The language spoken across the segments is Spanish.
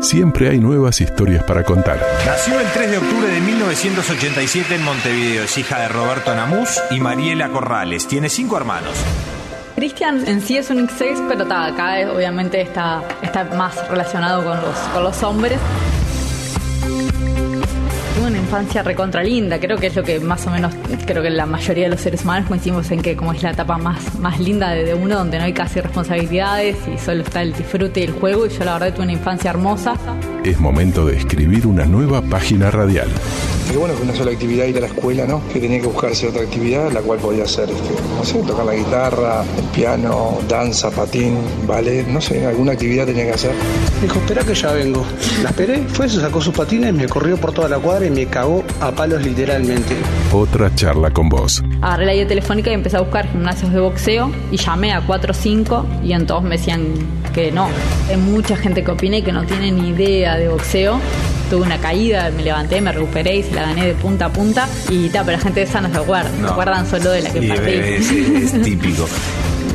Siempre hay nuevas historias para contar. Nació el 3 de octubre de 1987 en Montevideo. Es hija de Roberto Namus y Mariela Corrales. Tiene cinco hermanos. Cristian en sí es un X6, pero acá obviamente está, está más relacionado con los, con los hombres infancia recontra linda, creo que es lo que más o menos, creo que la mayoría de los seres humanos coincidimos en que como es la etapa más, más linda de, uno, donde no hay casi responsabilidades y solo está el disfrute y el juego, y yo la verdad tuve una infancia hermosa. Es momento de escribir una nueva página radial. Qué bueno que una sola actividad ir a la escuela, ¿no? Que tenía que buscarse otra actividad, la cual podía ser, este, no sé, tocar la guitarra, el piano, danza, patín, ballet, no sé, alguna actividad tenía que hacer. Dijo, espera que ya vengo. La esperé, fue, se sacó sus patines, me corrió por toda la cuadra y me cagó a palos literalmente. Otra charla con vos. Agarré la guía telefónica y empecé a buscar gimnasios de boxeo y llamé a 4 o 5 y en todos me decían que no. Hay mucha gente que opina y que no tiene ni idea de boxeo tuve una caída, me levanté, me recuperé y se la gané de punta a punta. Y ta, pero la gente de esa no se acuerda, se acuerdan solo de la que partí. Es, es típico.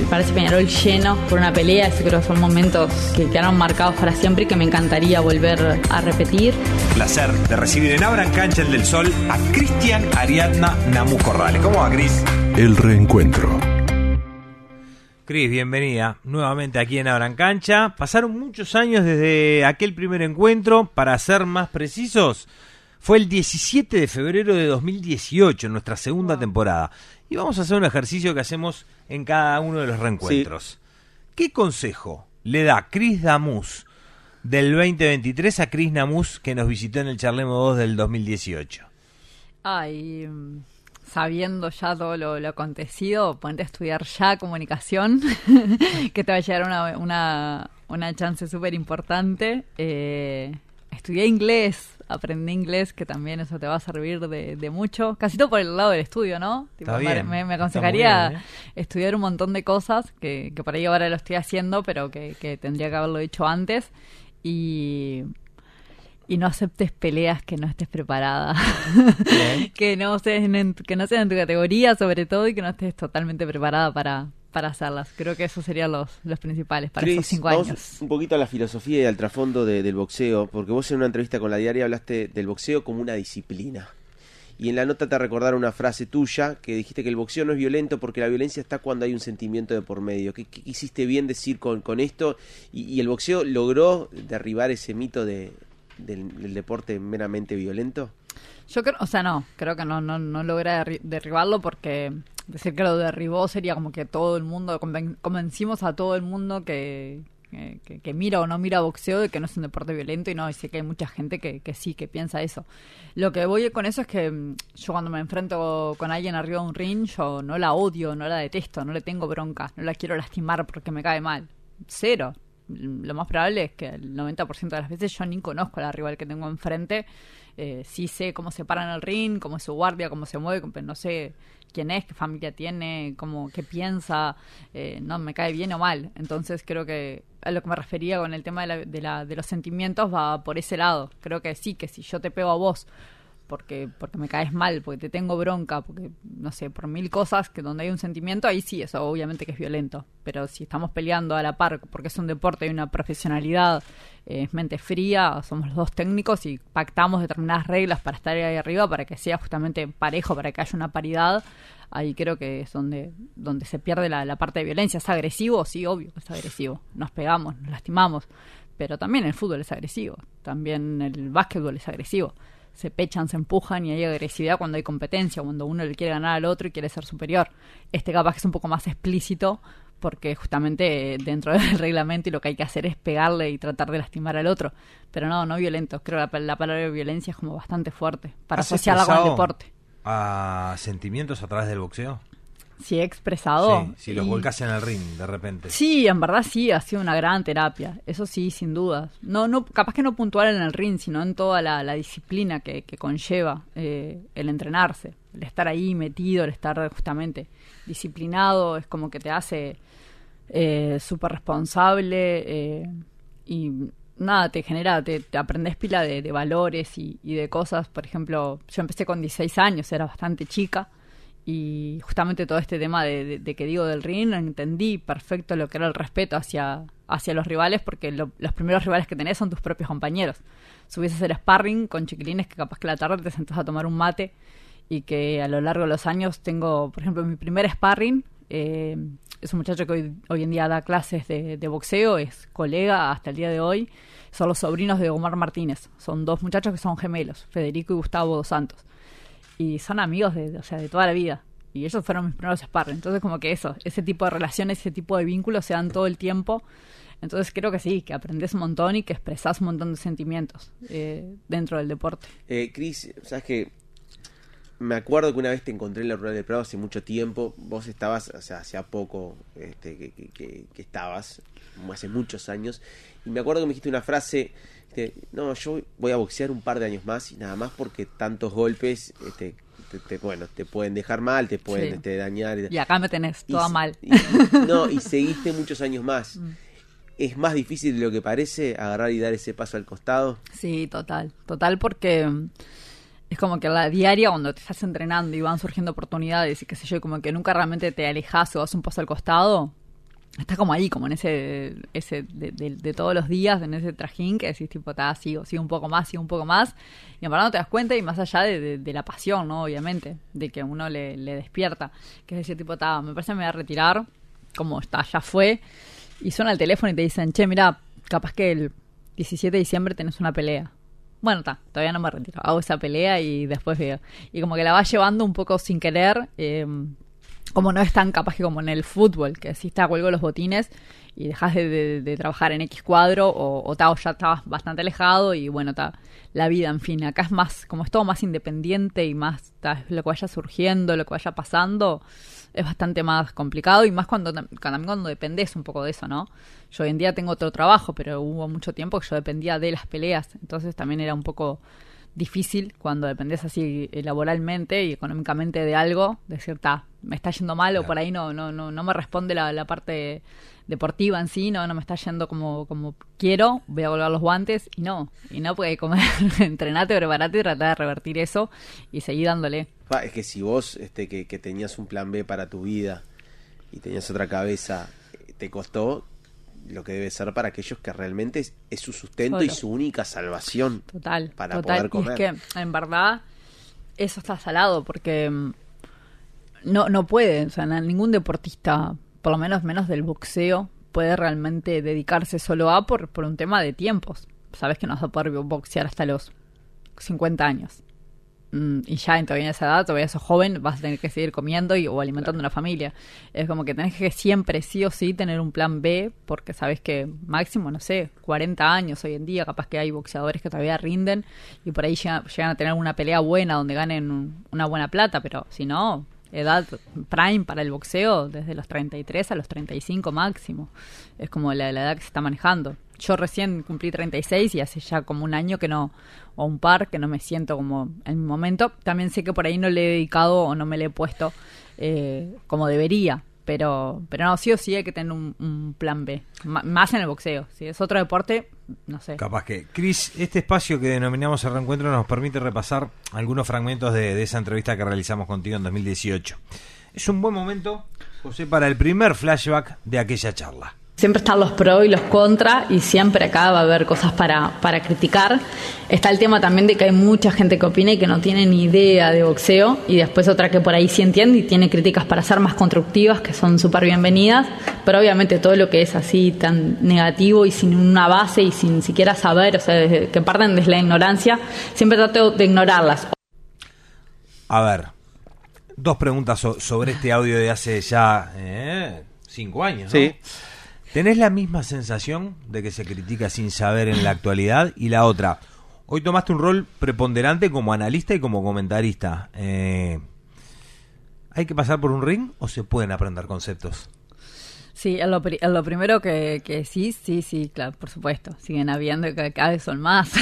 Parece Peñarol lleno por una pelea, yo creo que son momentos que quedaron marcados para siempre y que me encantaría volver a repetir. Placer de recibir en Abran Cancha el del Sol a Cristian Ariadna Namu Corrales. ¿Cómo va, Cris? El reencuentro. Cris, bienvenida nuevamente aquí en Abran Cancha. Pasaron muchos años desde aquel primer encuentro, para ser más precisos, fue el 17 de febrero de 2018, nuestra segunda temporada. Y vamos a hacer un ejercicio que hacemos en cada uno de los reencuentros. ¿Qué consejo le da Cris Damus del 2023 a Cris Namus que nos visitó en el Charlemo 2 del 2018? Ay sabiendo ya todo lo, acontecido, ponte a estudiar ya comunicación, que te va a llegar una, una, una chance súper importante. Eh, estudié inglés, aprendí inglés, que también eso te va a servir de, mucho. Casi todo por el lado del estudio, ¿no? me, aconsejaría ¿eh? estudiar un montón de cosas, que, que por ahí ahora lo estoy haciendo, pero que, que tendría que haberlo hecho antes. Y y no aceptes peleas que no estés preparada. que no sean que no sean en tu categoría sobre todo y que no estés totalmente preparada para, para hacerlas. Creo que esos serían los, los principales para esos cinco años. Un poquito a la filosofía y al trasfondo del boxeo, porque vos en una entrevista con la diaria hablaste del boxeo como una disciplina. Y en la nota te recordaron una frase tuya que dijiste que el boxeo no es violento porque la violencia está cuando hay un sentimiento de por medio. ¿Qué, hiciste bien decir con, con esto? y, el boxeo logró derribar ese mito de del, deporte meramente violento? Yo creo, o sea, no, creo que no, no, no logra derribarlo porque decir que lo derribó sería como que todo el mundo, convencimos a todo el mundo que, que, mira o no mira boxeo de que no es un deporte violento y no, y sé que hay mucha gente que, que sí, que piensa eso. Lo que voy con eso es que mm, yo cuando me enfrento con alguien arriba de un ring, yo no la odio, no la detesto, no le tengo bronca, no la quiero lastimar porque me cae mal. Cero, lo más probable es que el 90% de las veces yo ni conozco al rival que tengo enfrente. Eh, sí sé cómo se para en el ring, cómo es su guardia, cómo se mueve, pero no sé quién es, qué familia tiene, cómo, qué piensa, eh, no me cae bien o mal. Entonces creo que a lo que me refería con el tema de, la, de, la, de los sentimientos va por ese lado. Creo que sí, que si yo te pego a vos porque, porque me caes mal, porque te tengo bronca, porque, no sé, por mil cosas que donde hay un sentimiento, ahí sí, eso obviamente que es violento. Pero si estamos peleando a la par, porque es un deporte y una profesionalidad, eh, es mente fría, somos los dos técnicos y pactamos determinadas reglas para estar ahí arriba, para que sea justamente parejo, para que haya una paridad, ahí creo que es donde, donde se pierde la, la parte de violencia. ¿Es agresivo? Sí, obvio es agresivo. Nos pegamos, nos lastimamos. Pero también el fútbol es agresivo, también el básquetbol es agresivo se pechan, se empujan y hay agresividad cuando hay competencia, cuando uno le quiere ganar al otro y quiere ser superior. Este capaz que es un poco más explícito porque justamente dentro del reglamento y lo que hay que hacer es pegarle y tratar de lastimar al otro. Pero no, no violento. Creo que la, palabra violencia es como bastante fuerte para asociarla con el deporte. ¿A sentimientos a través del boxeo? Si he expresado. si los volcas en el ring de repente. Sí, en verdad sí, ha sido una gran terapia. Eso sí, sin duda. No, no, capaz que no puntual en el ring, sino en toda la, disciplina que, conlleva eh, el entrenarse. El estar ahí metido, el estar justamente disciplinado, es como que te hace eh, súper responsable eh, y nada, te genera, te, aprendes pila de, valores y, y, de cosas. Por ejemplo, yo empecé con 16 años, era bastante chica Y justamente todo este tema de, que digo del ring, entendí perfecto lo que era el respeto hacia, hacia los rivales, porque lo- los primeros rivales que tenés son tus propios compañeros. Subís a hacer sparring con chiquilines que capaz que a la tarde te sentás a tomar un mate y que a lo largo de los años tengo, por ejemplo, mi primer sparring. eh, es un muchacho que hoy, hoy en día da clases de, de boxeo, es colega hasta el día de hoy. Son los sobrinos de Omar Martínez. Son dos muchachos que son gemelos, Federico y Gustavo dos Santos y son amigos de, o sea, de toda la vida. Y ellos fueron mis primeros sparring. Entonces, como que eso, ese tipo de relaciones, ese tipo de vínculos se dan todo el tiempo. Entonces, creo que sí, que aprendes un montón y que expresas un montón de sentimientos eh, dentro del deporte. Eh, Cris, sabes que me acuerdo que una vez te encontré en la Rural del Prado hace mucho tiempo. Vos estabas, o sea, hacía poco este, que, que- que- que estabas, hace muchos años. Y me acuerdo que me dijiste una frase: este, No, yo voy a boxear un par de años más y nada más porque tantos golpes, este, te, te- bueno, te pueden dejar mal, te pueden Sí. este, dañar. Y acá me tenés, toda mal. y- no, y seguiste muchos años más. Mm. ¿Es más difícil de lo que parece agarrar y dar ese paso al costado? Sí, total. Total porque mm, es como que a la diaria cuando te estás entrenando y van surgiendo oportunidades y qué sé yo, como que nunca realmente te alejas o das un paso al costado, estás como ahí, como en ese, ese de, todos los días, en ese trajín que decís tipo, ta, sigo, sigo un poco más, sigo un poco más, y en verdad no te das cuenta y más allá de, la pasión, ¿no? Obviamente, de que uno le, le despierta, que es decir, tipo, ta, me parece que me voy a retirar, como está, ya fue, y suena el teléfono y te dicen, che, mira, capaz que el 17 de diciembre tenés una pelea. Bueno, está, todavía no me retiro. Hago esa pelea y después veo. Y como que la vas llevando un poco sin querer, eh, como no es tan capaz que como en el fútbol, que si está cuelgo los botines y dejas de, de- de trabajar en X cuadro o, o, ta, ya estabas bastante alejado y bueno, está la vida, en fin, acá es más, como es todo más independiente y más ta, lo que vaya surgiendo, lo que vaya pasando, es bastante más complicado y más cuando, también cuando dependes un poco de eso, ¿no? Yo hoy en día tengo otro trabajo, pero hubo mucho tiempo que yo dependía de las peleas, entonces también era un poco difícil cuando dependés así eh, laboralmente y económicamente de algo, decir, ta, me está yendo mal o por ahí no, no, no, no me responde la, la parte deportiva en sí, no, no me está yendo como, como quiero, voy a colgar los guantes y no, y no porque comer, entrenate, preparate y tratar de revertir eso y seguir dándole. Es que si vos este, que, que tenías un plan B para tu vida y tenías otra cabeza, te costó lo que debe ser para aquellos que realmente es, es su sustento y su única salvación. Total, Para total. poder comer. Y es que, en verdad, eso está salado porque mm, no, no puede, o sea, ningún deportista, por lo menos menos del boxeo, puede realmente dedicarse solo a por, por un tema de tiempos. Sabes que no vas a poder boxear hasta los 50 años. Mm, y ya en todavía esa edad, todavía sos joven, vas a tener que seguir comiendo y, o alimentando una familia. Es como que tenés que siempre, sí o sí, tener un plan B, porque sabes que máximo, no sé, 40 años hoy en día, capaz que hay boxeadores que todavía rinden y por ahí llegan, a tener una pelea buena donde ganen un- una buena plata, pero si no, edad prime para el boxeo desde los 33 a los 35 máximo. Es como la, la edad que se está manejando. Yo recién cumplí 36 y hace ya como un año que no, o un par, que no me siento como en mi momento. También sé que por ahí no le he dedicado o no me le he puesto eh, como debería. Pero, pero no, sí o sí hay que tener un, plan B. Más en el boxeo. Si es otro deporte, no sé. Capaz que. Cris, este espacio que denominamos el reencuentro nos permite repasar algunos fragmentos de esa entrevista que realizamos contigo en 2018. Es un buen momento, José, para el primer flashback de aquella charla. Siempre están los pros y los contra y siempre acá va a haber cosas para, para criticar. Está el tema también de que hay mucha gente que opina y que no tiene ni idea de boxeo y después otra que por ahí sí entiende y tiene críticas para ser más constructivas que son súper bienvenidas, pero obviamente todo lo que es así tan negativo y sin una base y sin siquiera saber, o sea, desde- que parten desde la ignorancia, siempre trato de ignorarlas. A ver, dos preguntas so- sobre este audio de hace ya eh, cinco años. ¿no? Sí. ¿Tenés la misma sensación de que se critica sin saber en la actualidad? Y la otra, hoy tomaste un rol preponderante como analista y como comentarista. Eh, ¿Hay que pasar por un ring o se pueden aprender conceptos? Sí, en lo, primero que, sí, sí, sí, claro, por supuesto. Siguen habiendo, cada vez son más.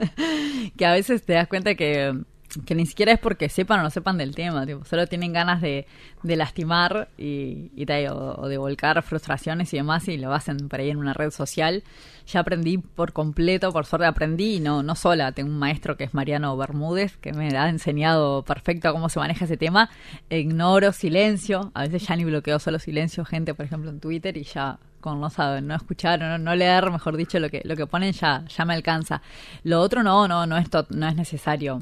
que a veces te das cuenta que que ni siquiera es porque sepan o no sepan del tema, tipo, solo tienen ganas de, lastimar y, o, de volcar frustraciones y demás y lo hacen por ahí en una red social. Ya aprendí por completo, por suerte aprendí, no, no sola, tengo un maestro que es Mariano Bermúdez, que me ha enseñado perfecto cómo se maneja ese tema. Ignoro silencio, a veces ya ni bloqueo solo silencio, gente, por ejemplo, en Twitter y ya con no saben, no escuchar, no, no leer, mejor dicho, lo que, lo que ponen ya, ya me alcanza. Lo otro no, no, no es, to- no es necesario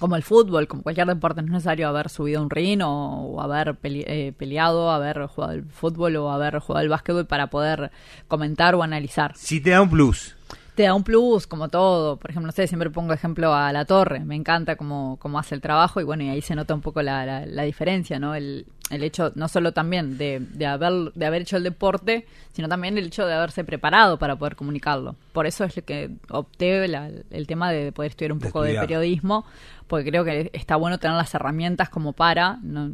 como el fútbol, como cualquier deporte, no es necesario haber subido un ring o, o haber pele- eh, peleado, haber jugado al fútbol o haber jugado al básquetbol para poder comentar o analizar. Si te da un plus. Te da un plus, como todo. Por ejemplo, no sé, siempre pongo ejemplo a La Torre. Me encanta cómo, cómo hace el trabajo y bueno, y ahí se nota un poco la, la, la diferencia, ¿no? El, el hecho no solo también de, de, haber, de haber hecho el deporte, sino también el hecho de haberse preparado para poder comunicarlo. Por eso es lo que opté la- el tema de poder estudiar un De poco de periodismo, porque creo que está bueno tener las herramientas como para... No,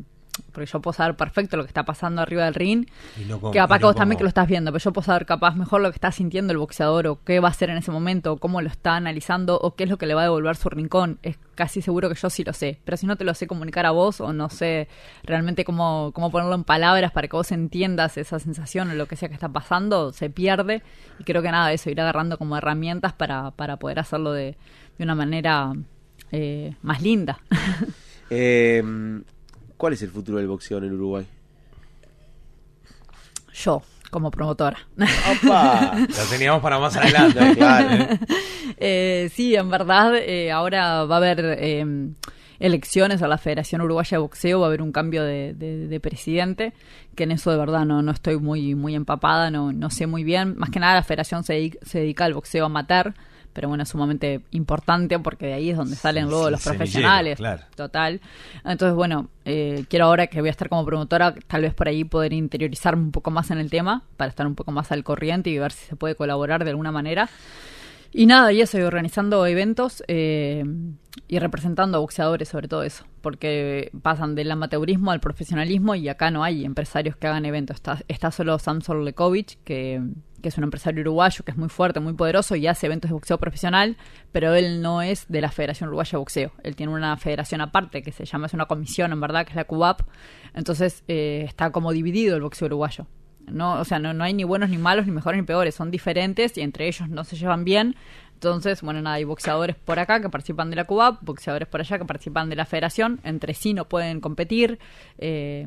porque yo puedo saber perfecto lo que está pasando arriba del ring Y no como- que capaz y que no vos también que lo estás viendo, pero yo puedo saber capaz mejor lo que está sintiendo el boxeador o qué va a hacer en ese momento, o cómo lo está analizando o qué es lo que le va a devolver su rincón. Es casi seguro que yo sí lo sé, pero si no te lo sé comunicar a vos o no sé realmente cómo, cómo ponerlo en palabras para que vos entiendas esa sensación o lo que sea que está pasando, se pierde. Y creo que nada, eso, ir agarrando como herramientas para, para poder hacerlo de, de una manera eh, más linda. Eh, ¿Cuál es el futuro del boxeo en el Uruguay? yo, como promotora. ¡Opa! Lo teníamos para más adelante. claro. Eh, sí, en verdad, eh, ahora va a haber eh, elecciones a la Federación Uruguaya de Boxeo, va a haber un cambio de, de- de presidente, que en eso de verdad no, no estoy muy, muy empapada, no, no sé muy bien. Más que nada la Federación se, dedica- se dedica al boxeo amateur, pero bueno, es sumamente importante porque de ahí es donde salen luego sí, los profesionales. claro. Total. Entonces, bueno, eh, quiero ahora que voy a estar como promotora, tal vez por ahí poder interiorizarme un poco más en el tema, para estar un poco más al corriente y ver si se puede colaborar de alguna manera. Y nada, y eso, y organizando eventos eh, y representando a boxeadores sobre todo eso, porque pasan del amateurismo al profesionalismo y acá no hay empresarios que hagan eventos. Está, está solo Samson Lekovic, que, que es un empresario uruguayo que es muy fuerte, muy poderoso y hace eventos de boxeo profesional, pero él no es de la Federación Uruguaya de Boxeo. Él tiene una federación aparte que se llama, es una comisión en verdad, que es la CUBAP. Entonces eh, está como dividido el boxeo uruguayo. No, o sea, no, no hay ni buenos ni malos, ni mejores ni peores, son diferentes y entre ellos no se llevan bien. Entonces, bueno, nada, hay boxeadores por acá que participan de la CUBAP, boxeadores por allá que participan de la federación, entre sí no pueden competir. Eh,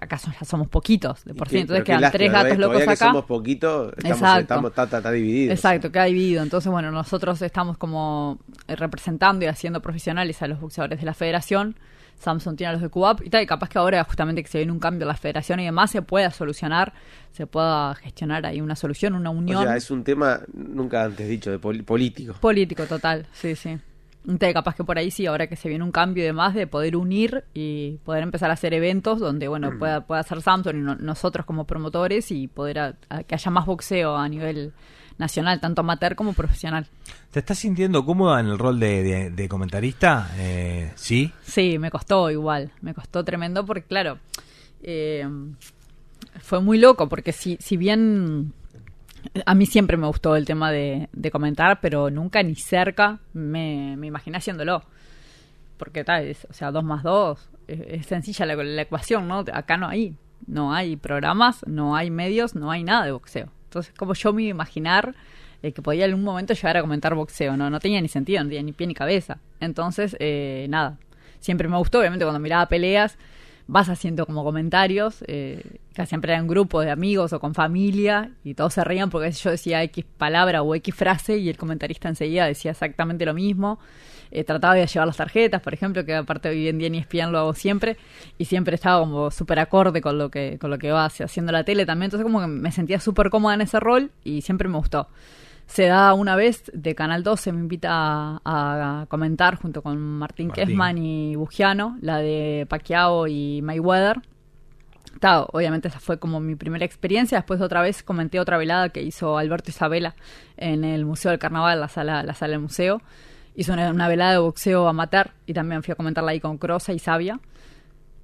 acaso ya somos poquitos de por sí, entonces quedan lástima, tres gatos locos Todavía que acá. somos poquitos, estamos, Exacto. estamos está, está- está dividido. Exacto, queda dividido. Entonces, bueno, nosotros estamos como eh, representando y haciendo profesionales a los boxeadores de la federación. Samsung tiene a los de CUAP y tal, y capaz que ahora justamente que se viene un cambio en la federación y demás se pueda solucionar, se pueda gestionar ahí una solución, una O unión sea, es un tema nunca antes dicho, de pol- político. político total, sí, sí. Entonces, capaz que por ahí sí, ahora que se viene un cambio y demás, de poder unir y poder empezar a hacer eventos donde, bueno, pueda, pueda ser Samsung y no- nosotros como promotores y poder a- a- que haya más boxeo a nivel nacional, tanto amateur como profesional. ¿Te estás sintiendo cómoda en el rol de, de- de comentarista? Eh, sí. Sí, me costó igual, me costó tremendo porque, claro, eh, fue muy loco porque si, si bien a mí siempre me gustó el tema de, de comentar, pero nunca ni cerca me, imaginé haciéndolo. Porque tal, es- o sea, dos más dos, es, es sencilla la, la ecuación, ¿no? Acá no hay, no hay programas, no hay medios, no hay nada de boxeo. Entonces, como yo me iba a imaginar eh, que podía en algún momento llegar a comentar boxeo, no, no tenía ni sentido, no tenía ni pie ni cabeza. Entonces, eh, nada, siempre me gustó, obviamente cuando miraba peleas, vas haciendo como comentarios, eh, casi siempre eran grupos de amigos o con familia, y todos se reían porque yo decía X palabra o X frase y el comentarista enseguida decía exactamente lo mismo. Eh, trataba de llevar las tarjetas, por ejemplo, que aparte hoy en día espian lo hago siempre, y siempre estaba como súper acorde con lo que con lo que va haciendo la tele también, entonces como que me sentía súper cómoda en ese rol y siempre me gustó. Se da una vez de Canal 12, me invita a, a comentar junto con Martín, Martín. Kessman y Bugiano, la de Pacquiao y Mayweather. Ta, obviamente esa fue como mi primera experiencia. Después otra vez comenté otra velada que hizo Alberto Isabela en el Museo del Carnaval, la sala, la sala del museo. Hizo una, una velada de boxeo amateur y también fui a comentarla ahí con Crosa y Sabia.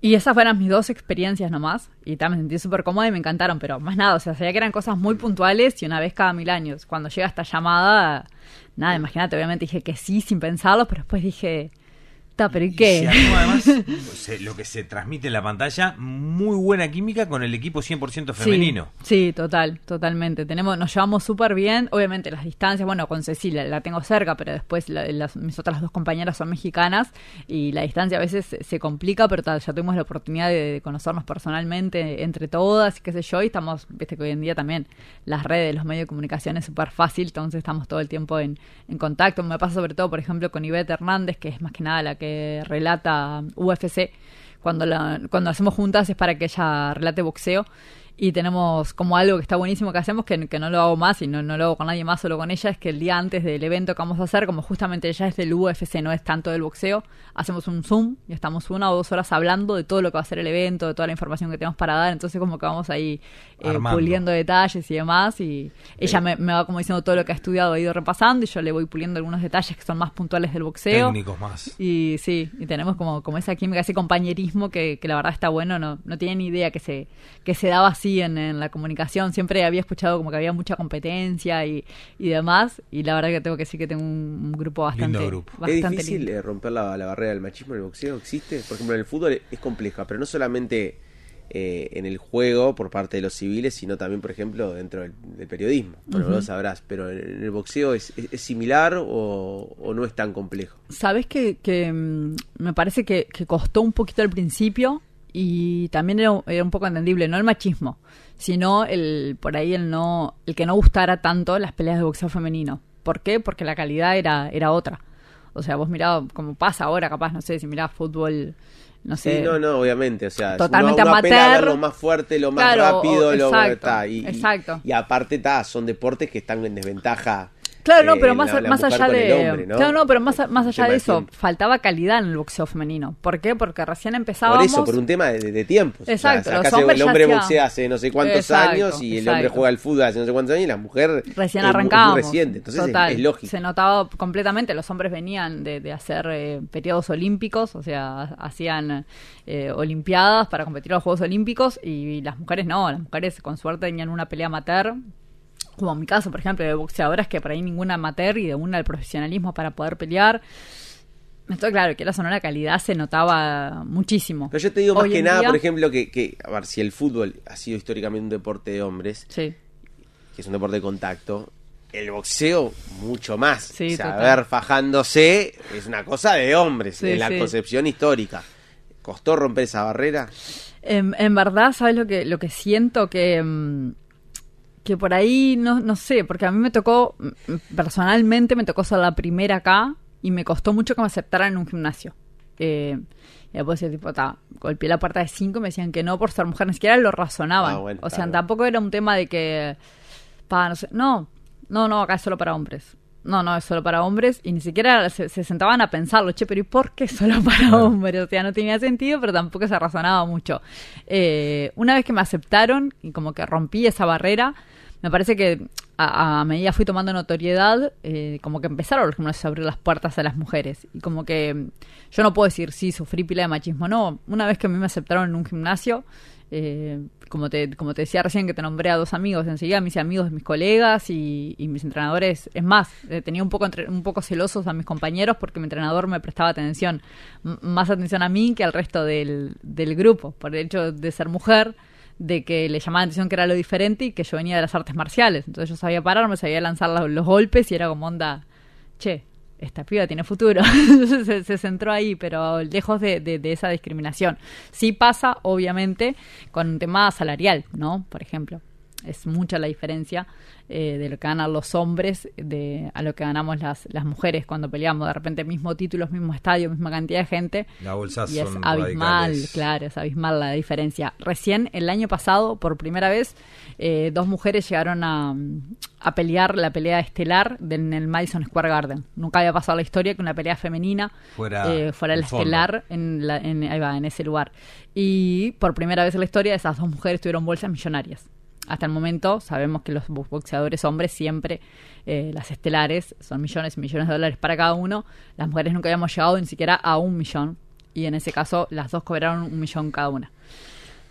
Y esas fueron mis dos experiencias nomás. Y también me sentí súper cómoda y me encantaron. Pero más nada, o sea, sabía que eran cosas muy puntuales y una vez cada mil años. Cuando llega esta llamada, nada, imagínate, obviamente dije que sí sin pensarlo, pero después dije, pero ¿y Y qué? armó además se- lo que se transmite en la pantalla, muy buena química con el equipo 100% femenino. Sí, sí, total, totalmente. Tenemos, nos llevamos súper bien. Obviamente las distancias, bueno, con Cecilia la tengo cerca, pero después la- las, mis otras dos compañeras son mexicanas y la distancia a veces se, se complica, pero tal, ya tuvimos la oportunidad de, de conocernos personalmente entre todas y qué sé yo, y estamos, viste que hoy en día también las redes, los medios de comunicación es súper fácil, entonces estamos todo el tiempo en, en contacto. Me pasa sobre todo, por ejemplo, con Ivette Hernández, que es más que nada la que relata UFC cuando la, cuando hacemos juntas es para que ella relate boxeo y tenemos como algo que está buenísimo que hacemos, que, que no lo hago más y no, no lo hago con nadie más, solo con ella, es que el día antes del evento que vamos a hacer, como justamente ella es del UFC, no es tanto del boxeo, hacemos un Zoom y estamos una o dos horas hablando de todo lo que va a ser el evento, de toda la información que tenemos para dar, entonces como que vamos ahí eh, puliendo detalles y demás y ella me, me va como diciendo todo lo que ha estudiado, ha ido repasando y yo le voy puliendo algunos detalles que son más puntuales del boxeo. Técnicos más. Y sí, y tenemos como, como esa química, ese compañerismo que, que la verdad está bueno, no, no ni idea que se, que se daba así en, en la comunicación, siempre había escuchado como que había mucha competencia y, y demás, y la verdad que tengo que decir que tengo un, un grupo bastante, Lindo grupo. ¿Es difícil lindo. eh, romper la, la barrera del machismo en el boxeo? ¿Existe? Por ejemplo, en el fútbol es compleja, pero no solamente eh, en el juego por parte de los civiles, sino también, por ejemplo, dentro del, del periodismo. Bueno, Ujú. lo sabrás, pero en el boxeo es, es- es similar o, o no es tan complejo. Sabes que, que, mm, me parece que, que costó un poquito al principio y también era, era un poco entendible, no el machismo, sino el por ahí el no el que no gustara tanto las peleas de boxeo femenino. ¿Por qué? Porque la calidad era era otra. O sea, vos mirabas como pasa ahora, capaz, no sé, si mirás fútbol, no sé. Sí, no, no, obviamente. O sea, Totalmente uno, uno amateur. lo más fuerte, lo más Claro, rápido, o- lo exacto, ta, y, y- exacto. Y, aparte, ta, son deportes que están en desventaja. Claro, no, eh, pero más, más allá de. Claro, no, pero más, más allá de eso, faltaba calidad en el boxeo femenino. ¿Por qué? Porque recién empezábamos. Por eso, por un tema de, de tiempos. Exacto, O sea, los acá se- hombres el hombre boxea hace no sé cuántos Exacto, años y el hombre juega al fútbol hace no sé cuántos años y la mujer Recién es muy- arrancábamos. reciente. Entonces es- Total, es, lógico. Se notaba completamente, los hombres venían de, de hacer eh, periodos olímpicos, o sea, hacían eh, olimpiadas para competir a los Juegos Olímpicos y las mujeres no, las mujeres con suerte tenían una pelea amateur. Como en mi caso, por ejemplo, de boxeadoras que por ahí ninguna amateur y de una el profesionalismo para poder pelear. Esto, claro, que la sonora la calidad se notaba muchísimo. Pero yo te digo más Hoy que nada, día- por ejemplo, que, que, a ver, si el fútbol ha sido históricamente un deporte de hombres, Sí. que es un deporte de contacto, el boxeo mucho más. Sí, o ver fajándose es una cosa de hombres Sí, en la concepción histórica. ¿Costó romper esa barrera? En, en verdad, ¿sabes lo que, lo que siento? Que, mm, que por ahí, no, no sé, porque a mí me tocó, personalmente me tocó ser la primera acá y me costó mucho que me aceptaran en un gimnasio. Eh, y después decía, tipo, ta, golpeé la puerta de cinco y me decían que no por ser mujer, ni siquiera lo razonaban. Ah, bueno, o sea, claro. tampoco era un tema de que, pa, no sé, no, no, no, acá es solo para hombres. No, no, es solo para hombres y ni siquiera se, se sentaban a pensarlo, che, pero ¿y por qué solo para hombres? O sea, no tenía sentido, pero tampoco se razonaba mucho. Eh, una vez que me aceptaron y como que rompí esa barrera, me parece que a, a medida fui tomando notoriedad, eh, como que empezaron los gimnasios a abrir las puertas a las mujeres. Y como que mm, yo no puedo decir, sí, sufrí pila de machismo. No, una vez que a mí me aceptaron en un gimnasio, eh, como, te, como te decía recién que te nombré a dos amigos, enseguida mis amigos, mis colegas y, y mis entrenadores, es más, eh, tenía un poco, entre- un poco celosos a mis compañeros porque mi entrenador me prestaba atención, más atención a mí que al resto del, del grupo, por el hecho de ser mujer de que le llamaba la atención que era lo diferente y que yo venía de las artes marciales. Entonces yo sabía pararme, sabía lanzar los, golpes y era como onda, che, esta piba tiene futuro. Se, se centró ahí, pero lejos de, de- de esa discriminación. Sí pasa, obviamente, con un tema salarial, ¿no? Por ejemplo. Es mucha la diferencia eh, de lo que ganan los hombres de, a lo que ganamos las, las mujeres cuando peleamos. De repente, mismo títulos, mismo estadio, misma cantidad de gente. Las bolsas Y es son abismal, radicales. claro, es abismal la diferencia. Recién el año pasado, por primera vez, eh, dos mujeres llegaron a, a pelear la pelea estelar de- en el Madison Square Garden. Nunca había pasado la historia que una pelea femenina Fuera eh, fuera la fondo. estelar en, la- en- ahí va, en ese lugar. Y por primera vez en la historia, esas dos mujeres tuvieron bolsas millonarias. Hasta el momento sabemos que los bo- boxeadores hombres siempre, eh, las estelares, son millones y millones de dólares para cada uno. Las mujeres nunca habíamos llegado ni siquiera a un millón. Y en ese caso, las dos cobraron un millón cada una.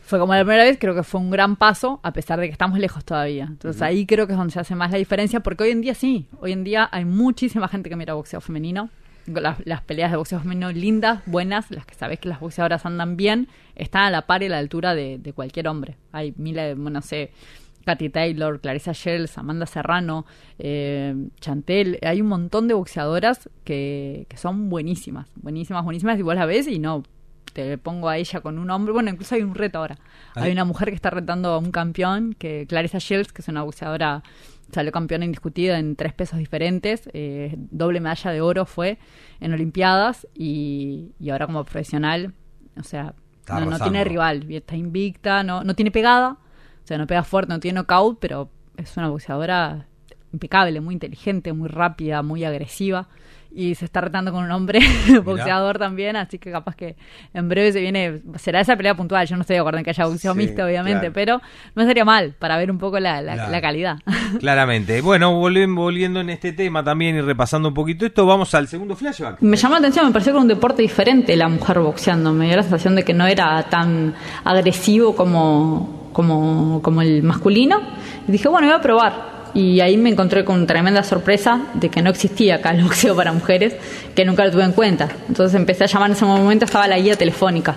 Fue como la primera vez, creo que fue un gran paso, a pesar de que estamos lejos todavía. Entonces ahí creo que es donde se hace más la diferencia, porque hoy en día sí, hoy en día hay muchísima gente que mira boxeo femenino. Las, las peleas de boxeo femenino lindas, buenas, las que sabes que las boxeadoras andan bien, están a la par y a la altura de, de cualquier hombre. Hay miles de, bueno, no sé, Katy Taylor, Clarissa Shells, Amanda Serrano, eh, Chantel, hay un montón de boxeadoras que, que son buenísimas, buenísimas, buenísimas, vos la ves y no, te pongo a ella con un hombre, bueno, incluso hay un reto ahora. Hay una mujer que está retando a un campeón, que Clarissa Shields, que es una boxeadora, salió campeona indiscutida en tres pesos diferentes, eh, doble medalla de oro fue en Olimpiadas y, y ahora como profesional, o sea, no, no tiene rival, está invicta, no, no tiene pegada, o sea, no pega fuerte, no tiene knockout, pero es una boxeadora impecable, muy inteligente, muy rápida, muy agresiva. Y se está retando con un hombre boxeador también, así que capaz que en breve se viene, será esa pelea puntual. Yo no estoy de acuerdo en que haya boxeo Sí, mixto, obviamente, claro. pero no sería mal para ver un poco la, la- Claro. la calidad. Claramente. Bueno, volviendo, volviendo en este tema también y repasando un poquito esto, vamos al segundo flashback. Me llamó la atención, me pareció que era un deporte diferente la mujer boxeando. Me dio la sensación de que no era tan agresivo como, como, como el masculino. Y dije, bueno, voy a probar. Y ahí me encontré con tremenda sorpresa de que no existía acá el boxeo para mujeres, que nunca lo tuve en cuenta. Entonces empecé a llamar en ese momento, estaba la guía telefónica.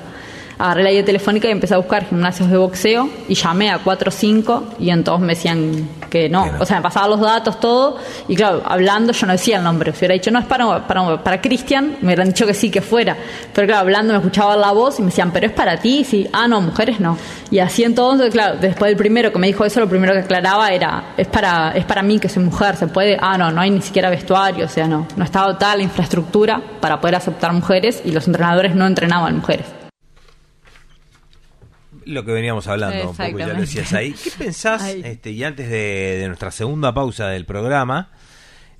Agarré la guía telefónica y empecé a buscar gimnasios de boxeo y llamé a 4 o 5 y en todos me decían que no. Que no. O sea, me pasaban los datos, todo. Y claro, hablando yo no decía el nombre. Si hubiera dicho, no, es para, para, para Cristian, me hubieran dicho que sí, que fuera. Pero claro, hablando me escuchaba la voz y me decían, pero es para ti. Sí, ah, no, mujeres no. Y así entonces, claro, después del primero que me dijo eso, lo primero que aclaraba era, es para, es para mí que soy mujer, se puede. Ah, no, no hay ni siquiera vestuario. O sea, no. No estaba toda la infraestructura para poder aceptar mujeres y los entrenadores no entrenaban mujeres. Lo que veníamos hablando, un poco, ya lo decías ahí. ¿Qué pensás, Ay. este, y antes de, de nuestra segunda pausa del programa,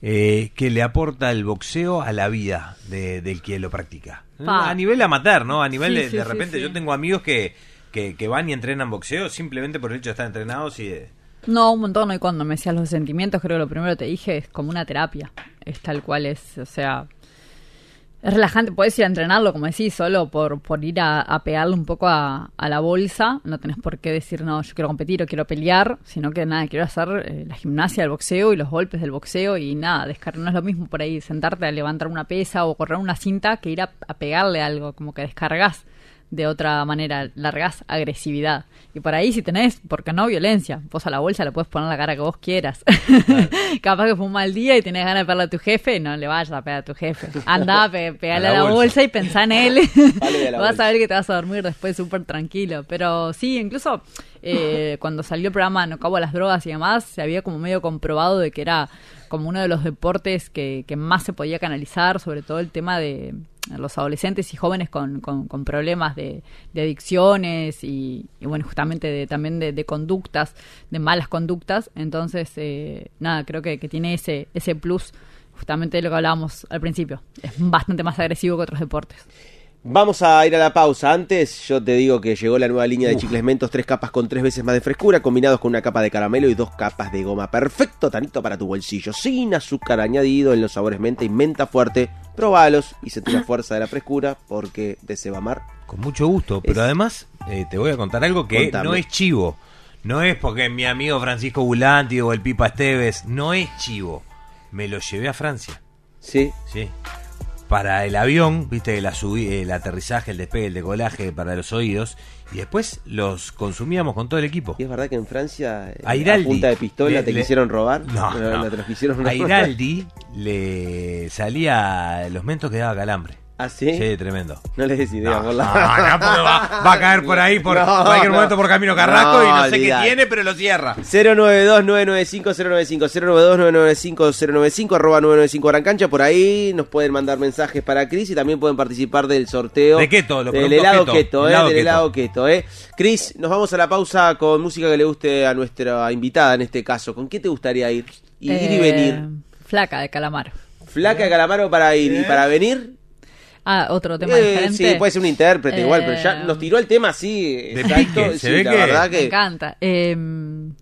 eh, que le aporta el boxeo a la vida de- del que lo practica? Pa. A nivel amateur, ¿no? A nivel Sí, de, sí, de repente, sí. yo tengo amigos que, que, que van y entrenan boxeo simplemente por el hecho de estar entrenados y de... No, un montón. Y cuando me decías los sentimientos, creo que lo primero que te dije es como una terapia. Es tal cual es, o sea, es relajante. Puedes ir a entrenarlo, como decís, solo por, por ir a, a pegarle un poco a, a la bolsa. No tenés por qué decir, no, yo quiero competir o quiero pelear, sino que nada, quiero hacer eh, la gimnasia del boxeo y los golpes del boxeo y nada, descargar. No es lo mismo por ahí sentarte a levantar una pesa o correr una cinta que ir a, a pegarle algo, como que descargas de otra manera, largás agresividad. Y por ahí si tenés, porque no violencia, vos a la bolsa le puedes poner la cara que vos quieras. Capaz que fue un mal día y tenés ganas de pegarle a tu jefe, no le vayas a pegar a tu jefe. Anda, pe pegale A a la bolsa. bolsa. y pensá en él. Vas bolsa. a ver que te vas a dormir después súper tranquilo. Pero sí, incluso eh, cuando salió el programa No Cabo a las Drogas y demás, se había como medio comprobado de que era como uno de los deportes que, que más se podía canalizar, sobre todo el tema de los adolescentes y jóvenes con, con- problemas de, adicciones y, y, bueno, justamente de, también de, de conductas, de malas conductas. Entonces, eh, nada, creo que, que tiene ese, ese plus justamente de lo que hablábamos al principio. Es bastante más agresivo que otros deportes. Vamos a ir a la pausa. Antes, yo te digo que llegó la nueva línea de chicles mentos, tres capas con tres veces más de frescura, combinados con una capa de caramelo y dos capas de goma. Perfecto, tanito para tu bolsillo, sin azúcar añadido en los sabores menta y menta fuerte. Probalos y sentí la fuerza de la frescura porque de Sebamar. Con mucho gusto, pero Es- además eh, te voy a contar algo que Contame. no es chivo. No es porque mi amigo Francisco Bulanti o el Pipa Esteves, no es chivo. Me lo llevé a Francia, Sí, sí. Para el avión, viste, la el aterrizaje, el despegue, el decolaje para los oídos. Y después los consumíamos con todo el equipo. y es verdad que en Francia, eh, A Iraldi. a punta de pistola, Le- te le- quisieron robar. No, no. te los quisieron A robar. Iraldi le salía los mentos que daba calambre. ¿Ah, sí? Sí, tremendo. No les des idea, No, por no, la- no, porque va, va a caer por ahí por No, cualquier no. momento por Camino Carrasco y no sé qué tiene, pero lo cierra. 092-995-095, 092-995-095, arroba 995 Gran Cancha. Por ahí nos pueden mandar mensajes para Cris y también pueden participar del sorteo. ¿De keto? Los Del helado keto. keto, eh, Helado del keto. helado keto, eh. Cris, nos vamos a la pausa con música que le guste a nuestra invitada en este caso. ¿Con qué te gustaría ir? Ir y Eh, venir. Flaca de calamar. Flaca de Calamaro para ir y para venir. Ah, otro tema Eh, diferente. sí, puede ser un intérprete igual, pero ya Eh, nos tiró el tema así. De exacto, pique, se sí, ve la que- verdad Me encanta. Eh,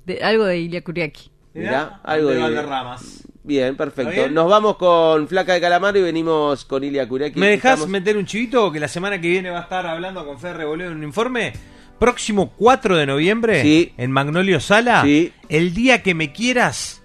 de- algo de Ilia Kuriaki. Mirá, algo de. Valderramas. Bien, perfecto. Nos vamos con Flaca de Calamaro y venimos con Ilia Kureki. ¿Me dejás Estamos- meter un chivito que la semana que viene va a estar hablando con Fer Reboleo en un informe? Próximo 4 de noviembre Sí. en Magnolio Sala, Sí. el día que me quieras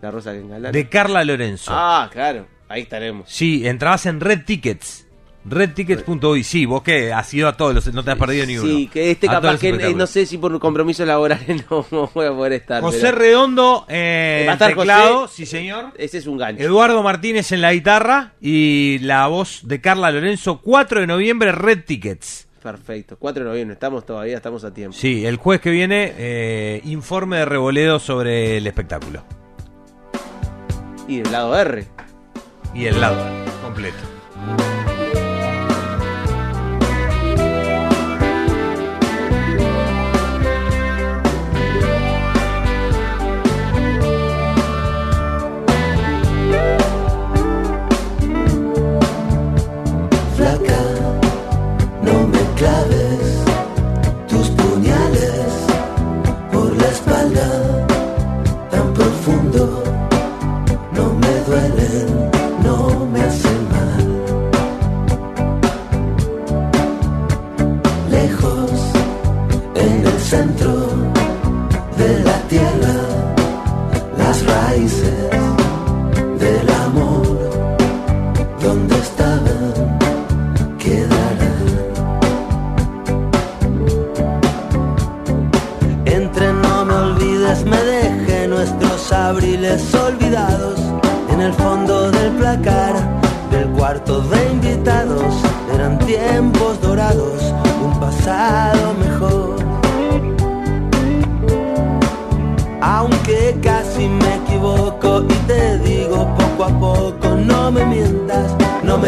La rosa que de Carla Lorenzo. Ah, claro. Ahí estaremos. Sí, entrabas en Red Tickets. Redtickets.uy, sí, vos que has ido a todos los, no te has perdido ni uno. Sí, que este A capaz que no sé si por compromisos laborales no, no voy a poder estar. José pero Redondo eh, estar teclado, José. sí señor. Ese es un gancho. Eduardo Martínez en la guitarra y la voz de Carla Lorenzo, 4 de noviembre, Red Tickets. Perfecto. 4 de noviembre, estamos todavía, estamos a tiempo. Sí, el jueves que viene, eh, informe de revoleo sobre el espectáculo. Y del lado R. Y el lado completo. Centro de la tierra, las raíces del amor, donde estaban quedarán. Entre no me olvides, me dejé nuestros abriles olvidados en el fondo del placar del cuarto de invitados. Eran tiempos dorados, un pasado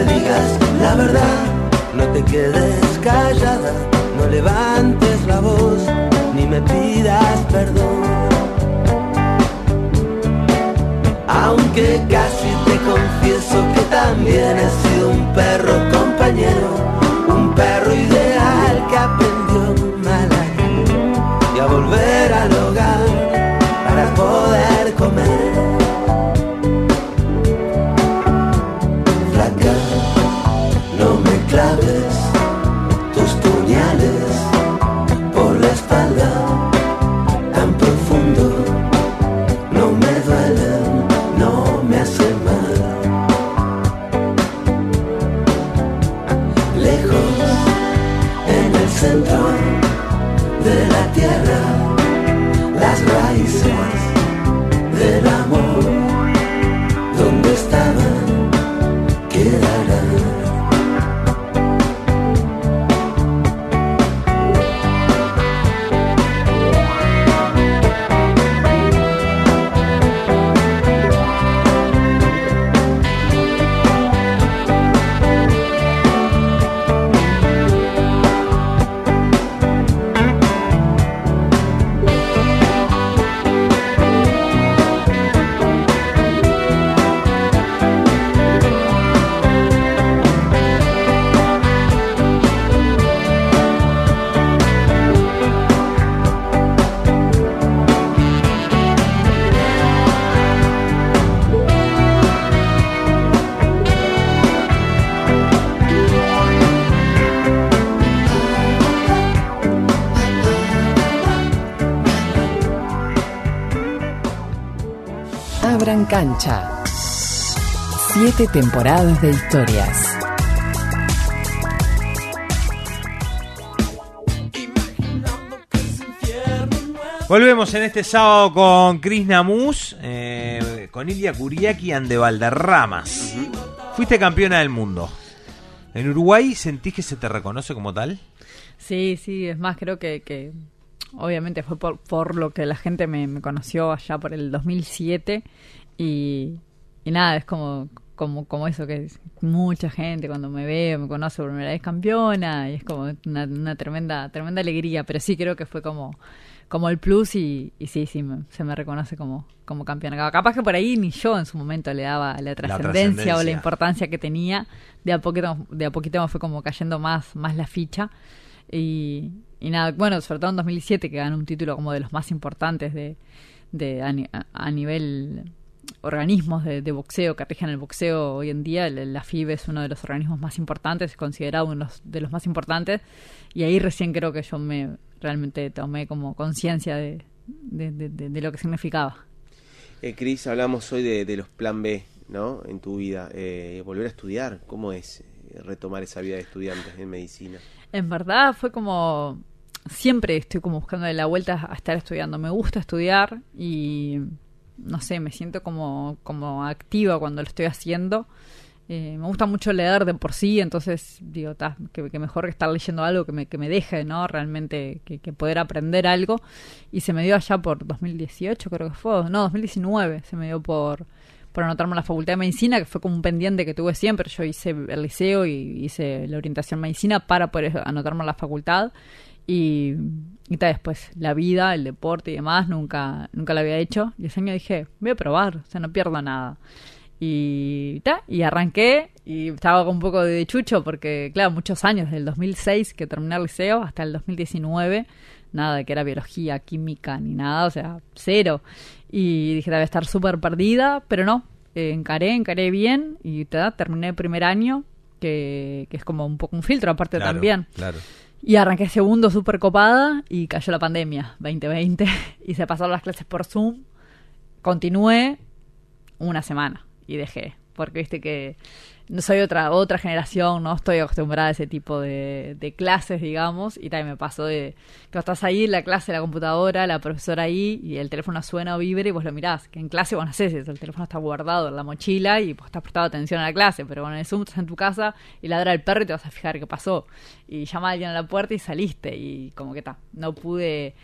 digas la verdad, no te quedes callada, no levantes la voz, ni me pidas perdón. Aunque casi te confieso que también he sido un perro compañero, cancha. Siete temporadas de historias. Volvemos en este sábado con Cris Namus, eh, con Ilia Kuriaki and de Valderramas. Fuiste campeona del mundo. ¿En Uruguay sentís que se te reconoce como tal? Sí, sí, es más, creo que, que obviamente fue por, por lo que la gente me, me conoció allá por el 2007 y, y nada, es como, como, como eso que es mucha gente cuando me ve, me conoce por primera vez campeona y es como una, una tremenda, tremenda alegría, pero sí creo que fue como, como el plus y, y sí, sí, me- se me reconoce como, como campeona. Capaz que por ahí ni yo en su momento le daba la trascendencia o la importancia que tenía, de a poquito, de a poquito me fue como cayendo más, más la ficha. Y, y nada, bueno, sobre todo en 2007 que ganó un título como de los más importantes de, de a- a nivel organismos de, de boxeo que rigen el boxeo hoy en día. La FIB es uno de los organismos más importantes, es considerado uno de los- más importantes. Y ahí recién creo que yo me realmente tomé como conciencia de, de, lo que significaba. Eh, Cris, hablamos hoy de, de los plan B, ¿no? En tu vida, eh, volver a estudiar, ¿cómo es eh, retomar esa vida de estudiante en medicina? En verdad fue como siempre estoy como buscando de la vuelta a estar estudiando. Me gusta estudiar y no sé, me siento como, como activa cuando lo estoy haciendo. Eh, me gusta mucho leer de por sí, entonces digo, ta, que, mejor que estar leyendo algo que me, que me deje, ¿no? Realmente que, poder aprender algo. Y se me dio allá por 2018, creo que fue, no, 2019, se me dio por, por anotarme en la Facultad de Medicina, que fue como un pendiente que tuve siempre. Yo hice el liceo y hice la orientación en medicina para poder anotarme en la facultad. Y, y después la vida, el deporte y demás, nunca, nunca lo había hecho. Y ese año dije, voy a probar, o sea, no pierdo nada. Y, ta, y arranqué y estaba con un poco de chucho porque, claro, muchos años, desde el 2006 que terminé el liceo hasta el 2019, nada de que era biología, química, ni nada, o sea, cero. Y dije, debe estar súper perdida, pero no, eh, encaré, encaré bien y ta, terminé el primer año, que, que es como un poco un filtro aparte Claro, también. Claro. Y arranqué segundo súper copada y cayó la pandemia 2020 y se pasaron las clases por Zoom. Continué una semana y dejé, porque viste que no soy otra otra generación, no estoy acostumbrada a ese tipo de, de clases, digamos, y también me pasó de que estás ahí la clase, la computadora, la profesora ahí, y el teléfono suena o vibra y vos lo mirás, que en clase vos no sé si el teléfono está guardado en la mochila y vos estás prestado atención a la clase, pero bueno, en el Zoom estás en tu casa y ladra el perro y te vas a fijar qué pasó, y llama a alguien a la puerta y saliste, y como que está, no pude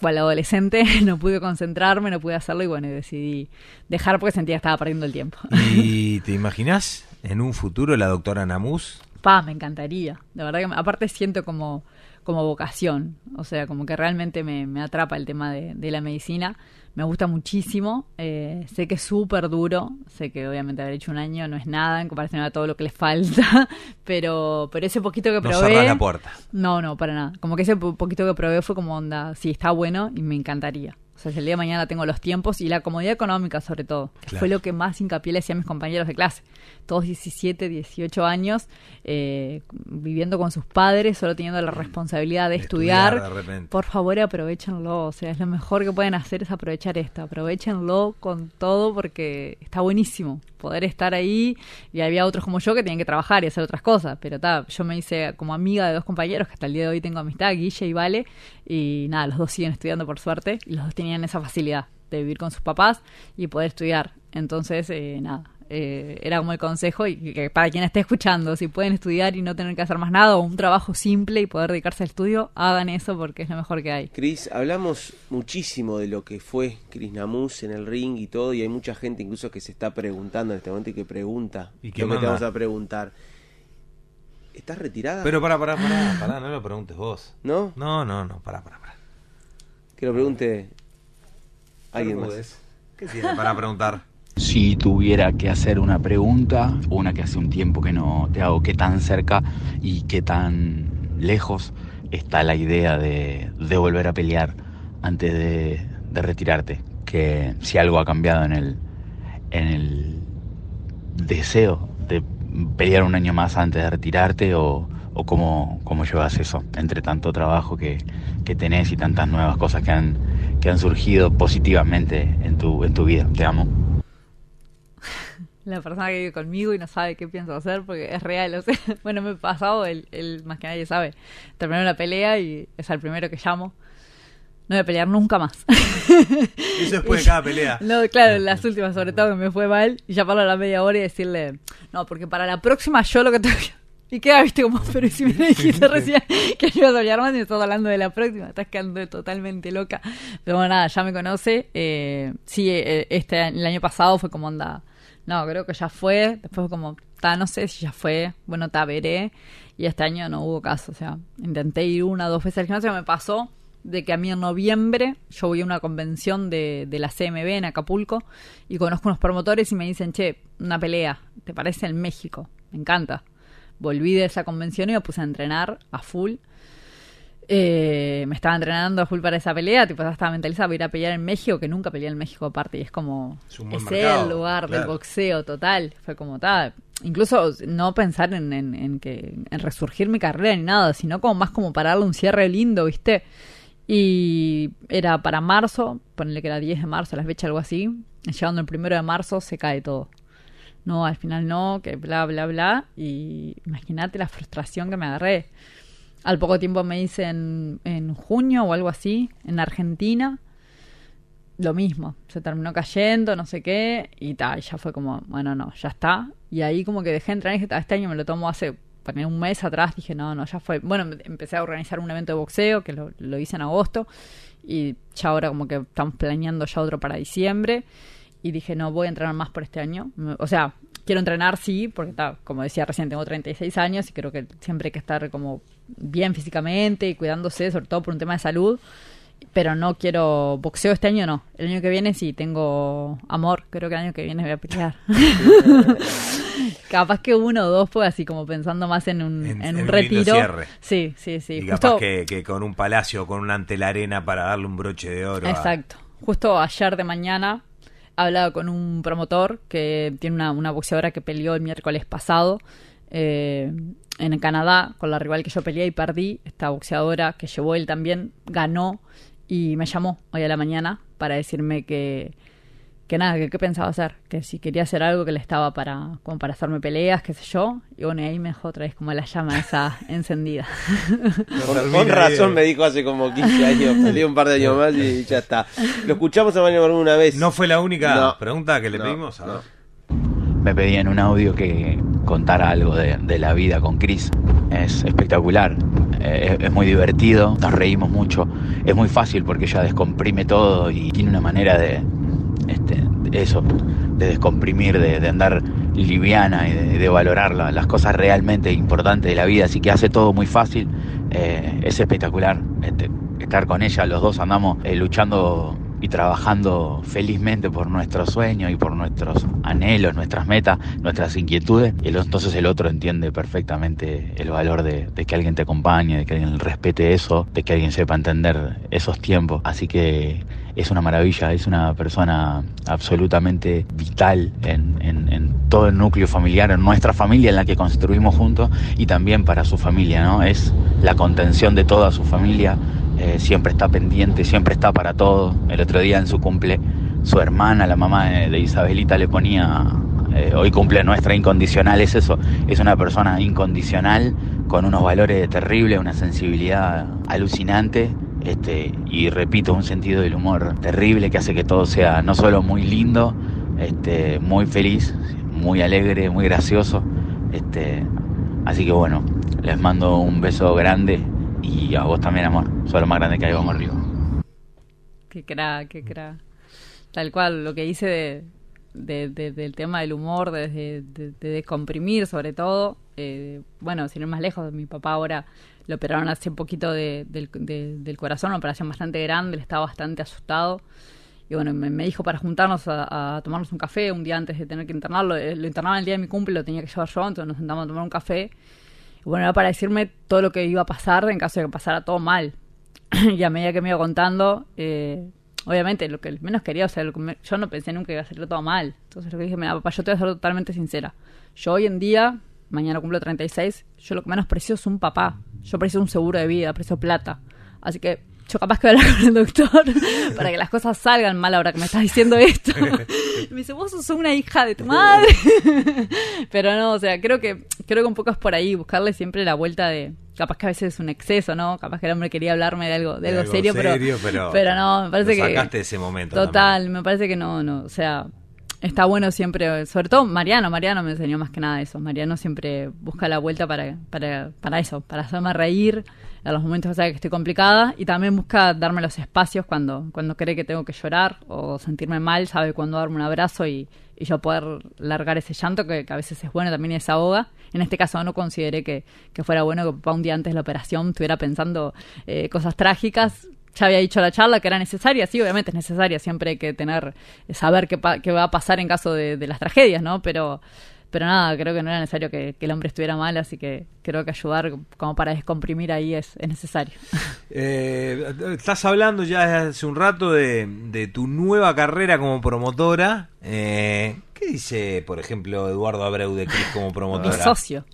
cual adolescente no pude concentrarme, no pude hacerlo y bueno, decidí dejar porque sentía que estaba perdiendo el tiempo. ¿Y te imaginas en un futuro la doctora Namus? Pa, me encantaría. De verdad que aparte siento como, como vocación. O sea, como que realmente me, me atrapa el tema de, de la medicina. Me gusta muchísimo. Eh, sé que es súper duro. Sé que obviamente haber hecho un año no es nada en comparación a todo lo que les falta. Pero, pero ese poquito que No probé. cerrás la puerta. No, no, para nada. Como que ese po- poquito que probé fue como onda, sí, está bueno y me encantaría. O sea, si el día de mañana tengo los tiempos y la comodidad económica sobre todo. Claro. Fue lo que más hincapié le hacía a mis compañeros de clase. Todos 17, 18 años, eh, viviendo con sus padres, solo teniendo la responsabilidad de, De estudiar. estudiar de repente. Por favor, aprovechenlo. O sea, es lo mejor que pueden hacer es aprovechar esto. Aprovechenlo con todo porque está buenísimo poder estar ahí. Y había otros como yo que tenían que trabajar y hacer otras cosas. Pero ta, yo me hice como amiga de dos compañeros que hasta el día de hoy tengo amistad, Guille y Vale. Y nada, los dos siguen estudiando por suerte. Y los dos tenían esa facilidad de vivir con sus papás y poder estudiar. Entonces, eh, nada. eh, era como el consejo y que, para quien esté escuchando, si pueden estudiar y no tener que hacer más nada o un trabajo simple y poder dedicarse al estudio, hagan eso porque es lo mejor que hay. Cris, hablamos muchísimo de lo que fue Cris Namus en el ring y todo, y hay mucha gente incluso que se está preguntando en este momento y que pregunta Y que lo que te vamos a preguntar. ¿Estás retirada? Pero pará, pará, pará, pará, no lo preguntes vos. ¿No? No, no, no, pará, pará, pará. Que lo pregunte alguien más. podés. ¿Qué tiene para preguntar? Si tuviera que hacer una pregunta, una que hace un tiempo que no te hago, ¿qué tan cerca y qué tan lejos está la idea de, de volver a pelear antes de, de retirarte? Que si algo ha cambiado en el, en el deseo de pelear un año más antes de retirarte o, o cómo, cómo llevas eso entre tanto trabajo que, que tenés y tantas nuevas cosas que han, que han surgido positivamente en tu, en tu vida. Te amo. La persona que vive conmigo y no sabe qué pienso hacer porque es real. O sea, bueno, me he pasado, el, el más que nadie sabe. Terminé una pelea y es el primero que llamo. No voy a pelear nunca más. Eso después de cada pelea. No, claro, las últimas, sobre todo que me fue mal, y llamarlo a la media hora y decirle, no, porque para la próxima yo lo que te Y queda, viste, como, pero si me dijiste recién que no ibas a pelear más y estás hablando de la próxima, estás quedando totalmente loca. Pero bueno, nada, ya me conoce. Eh, sí, eh, este, el año pasado fue como onda, no, creo que ya fue. Después fue como, ta, no sé si ya fue, bueno, ta, veré. Y este año no hubo caso, o sea, intenté ir una o dos veces al gimnasio, me pasó de que a mí en noviembre yo voy a una convención de, de la CMB en Acapulco y conozco unos promotores y me dicen, che, una pelea, ¿te parece en México? Me encanta. Volví de esa convención y me puse a entrenar a full. Eh, me estaba entrenando a full para esa pelea, tipo, estaba mentalizada para ir a pelear en México, que nunca peleé en México aparte, y es como, Es es mercado, el lugar del boxeo total, fue como tal. Incluso no pensar en, en, en que en resurgir mi carrera ni nada, sino como más como para darle un cierre lindo, ¿viste? Y era para marzo, ponerle que era 10 de marzo, la fecha algo así. Llegando el primero de marzo se cae todo. no, al final no, que bla, bla, bla. Y imagínate la frustración que me agarré. Al poco tiempo me hice en, en junio o algo así, en Argentina. Lo mismo, se terminó cayendo, no sé qué, y tal, ya fue como, bueno, no, ya está. Y ahí como que dejé entrar y dije, "Ah, este año me lo tomo hace poner un mes atrás, dije, no, no, ya fue. Bueno, empecé a organizar un evento de boxeo, que lo, lo hice en agosto, y ya ahora como que estamos planeando ya otro para diciembre y dije, no, voy a entrenar más por este año. O sea, quiero entrenar, sí, porque está, como decía recién, tengo 36 años y creo que siempre hay que estar como bien físicamente y cuidándose, sobre todo por un tema de salud. Pero no quiero boxeo este año, no. El año que viene sí tengo amor. Creo que el año que viene voy a pelear. Capaz que uno o dos fue así como pensando más en un, En- un un retiro. cierre. Sí, sí, sí. y Justo- capaz que, que con un palacio, con una ante la arena para darle un broche de oro. a- Exacto. Justo ayer de mañana hablaba con un promotor que tiene una, una boxeadora que peleó el miércoles pasado eh, en Canadá con la rival que yo peleé y perdí. Esta boxeadora que llevó él también ganó y me llamó hoy a la mañana para decirme que que nada, que qué pensaba hacer, que si quería hacer algo que le estaba para como para hacerme peleas, qué sé yo, y bueno, y ahí me dejó otra vez como la llama esa encendida. Con, razón me dijo hace como 15 años, peleé un par de años más y ya está. Lo escuchamos a Mario una vez. No fue la única No. pregunta que le No, pedimos. A ver. Me pedía en un audio que contara algo de, la vida con Chris. Es espectacular, eh, es, muy divertido, nos reímos mucho. Es muy fácil porque ella descomprime todo y tiene una manera de, este, eso, de descomprimir, de, de andar liviana y de, valorar la- las cosas realmente importantes de la vida. Así que hace todo muy fácil, eh, es espectacular este, estar con ella. Los dos andamos eh, luchando y trabajando felizmente por nuestros sueños y por nuestros anhelos, nuestras metas, nuestras inquietudes. Y entonces el otro entiende perfectamente el valor de, de que alguien te acompañe, de que alguien respete eso, de que alguien sepa entender esos tiempos. Así que es una maravilla, es una persona absolutamente vital en, en- en todo el núcleo familiar, en nuestra familia en la que construimos juntos y también para su familia, ¿no? Es la contención de toda su familia, eh, siempre está pendiente, siempre está para todo. El otro día en su cumple, su hermana, la mamá de, Isabelita, le ponía, eh, hoy cumple nuestra incondicional, es eso, es una persona incondicional, con unos valores terribles, una sensibilidad alucinante. Este, y repito, un sentido del humor terrible que hace que todo sea no solo muy lindo, este, muy feliz, muy alegre, muy gracioso. Este, así que bueno, les mando un beso grande y a vos también, amor. Sos lo más grande que hay, vamos arriba. Qué cra, qué cra. Tal cual, lo que hice de, de- de- del tema del humor, de, de- de- de descomprimir sobre todo. eh, bueno, sin ir más lejos, mi papá ahora lo operaron hace poquito de- del, de- del corazón, una operación bastante grande, él estaba bastante asustado. Y bueno, me, me dijo para juntarnos a, a tomarnos un café un día antes de tener que internarlo. Eh, Lo internaban el día de mi cumple, lo tenía que llevar yo, entonces nos sentamos a tomar un café. Bueno, era para decirme todo lo que iba a pasar en caso de que pasara todo mal. y a medida que me iba contando, eh, obviamente lo que menos quería, o sea, lo que me- yo no pensé nunca que iba a salir todo mal. Entonces lo que dije, mira, papá, yo te voy a ser totalmente sincera. Yo hoy en día, mañana cumplo 36, yo lo que menos precio es un papá. Yo precio un seguro de vida, precio plata. Así que yo capaz que voy a hablar con el doctor para que las cosas salgan mal ahora que me estás diciendo esto. Y me dice, vos sos una hija de tu madre. Pero no, o sea, creo que creo que un poco es por ahí, buscarle siempre la vuelta de... Capaz que a veces es un exceso, ¿no? Capaz que el hombre quería hablarme de algo, de De algo, algo serio, serio, pero, pero no, me parece lo que... sacaste ese momento Total, me parece que no, no, o sea, está bueno siempre, sobre todo Mariano, Mariano me enseñó más que nada eso. Mariano siempre busca la vuelta para, para, para eso, para hacerme reír en los momentos o sea, que estoy complicada y también busca darme los espacios cuando, cuando cree que tengo que llorar o sentirme mal, sabe cuándo darme un abrazo y, y yo poder largar ese llanto que, a veces es bueno también y desahoga. En este caso no consideré que, que fuera bueno que papá un día antes de la operación estuviera pensando eh, cosas trágicas. Ya había dicho la charla que era necesaria, sí, obviamente es necesaria, siempre hay que tener, eh, saber qué, pa- qué va a pasar en caso de, de las tragedias, ¿no? Pero, pero nada, creo que no era necesario que, que el hombre estuviera mal, así que creo que ayudar como para descomprimir ahí es, es necesario. Eh, estás hablando ya hace un rato de, de tu nueva carrera como promotora. Eh, ¿Qué dice, por ejemplo, Eduardo Abreu de Cris como promotora? Mi socio.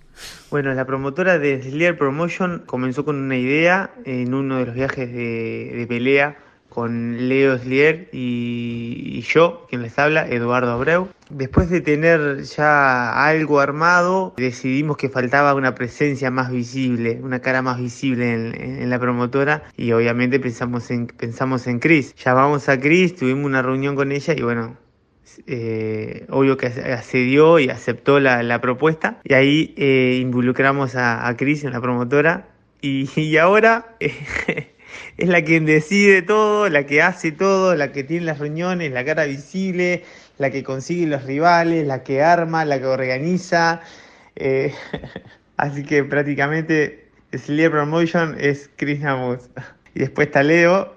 Bueno, la promotora de Slayer Promotion comenzó con una idea en uno de los viajes de, pelea con Leo Slier y, yo, quien les habla, Eduardo Abreu. Después de tener ya algo armado, decidimos que faltaba una presencia más visible, una cara más visible en, en la promotora y obviamente pensamos en, pensamos en Chris. Llamamos a Chris, tuvimos una reunión con ella y bueno, eh, obvio que accedió y aceptó la, propuesta y ahí eh, involucramos a, a Chris en la promotora y, ahora eh, es la quien decide todo, la que hace todo, la que tiene las reuniones, la cara visible, la que consigue los rivales, la que arma, la que organiza. así que prácticamente Slier Promotion es Chris Namus. Y después está Leo,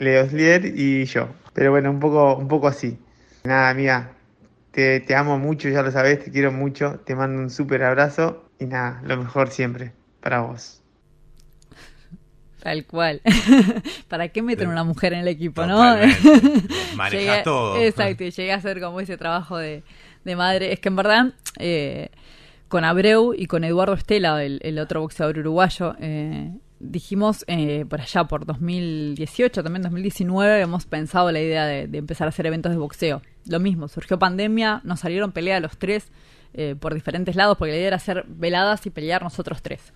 Leo Slier y yo. Pero bueno, un poco, un poco así. Nada, amiga, te, te amo mucho, ya lo sabes, te quiero mucho, te mando un súper abrazo y nada, lo mejor siempre para vos. Tal cual. ¿Para qué meten una mujer en el equipo, no? Llegué- todo. Exacto, y llegué a hacer como ese trabajo de, de madre. Es que en verdad, eh, con Abreu y con Eduardo Estela, el, el otro boxeador uruguayo, eh, dijimos eh, por allá, por 2018, también 2019, hemos pensado la idea de, de empezar a hacer eventos de boxeo. Lo mismo, surgió pandemia, nos salieron pelea los tres eh, por diferentes lados, porque la idea era hacer veladas y pelear nosotros tres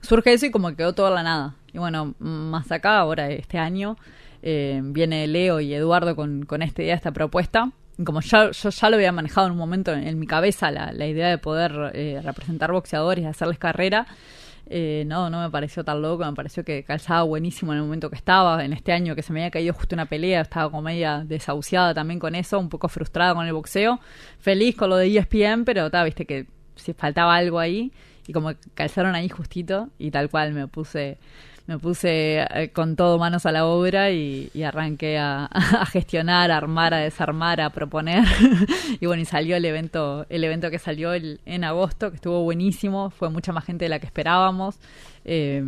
surge eso y como que quedó todo a la nada. Y bueno, más acá, ahora este año, eh, viene Leo y Eduardo con, con esta idea, esta propuesta. Y como ya, yo ya lo había manejado en un momento en, en mi cabeza, la, la idea de poder eh, representar boxeadores y hacerles carrera, eh, no, no me pareció tan loco, me pareció que calzaba buenísimo en el momento que estaba, en este año que se me había caído justo una pelea, estaba como media desahuciada también con eso, un poco frustrada con el boxeo, feliz con lo de ESPN, pero ta, viste que si faltaba algo ahí y como calzaron ahí justito y tal cual me puse me puse eh, con todo manos a la obra y, y arranqué a, gestionar, a armar, a desarmar, a proponer. Y bueno y salió el evento el evento que salió el- en agosto que estuvo buenísimo fue mucha más gente de la que esperábamos. Eh,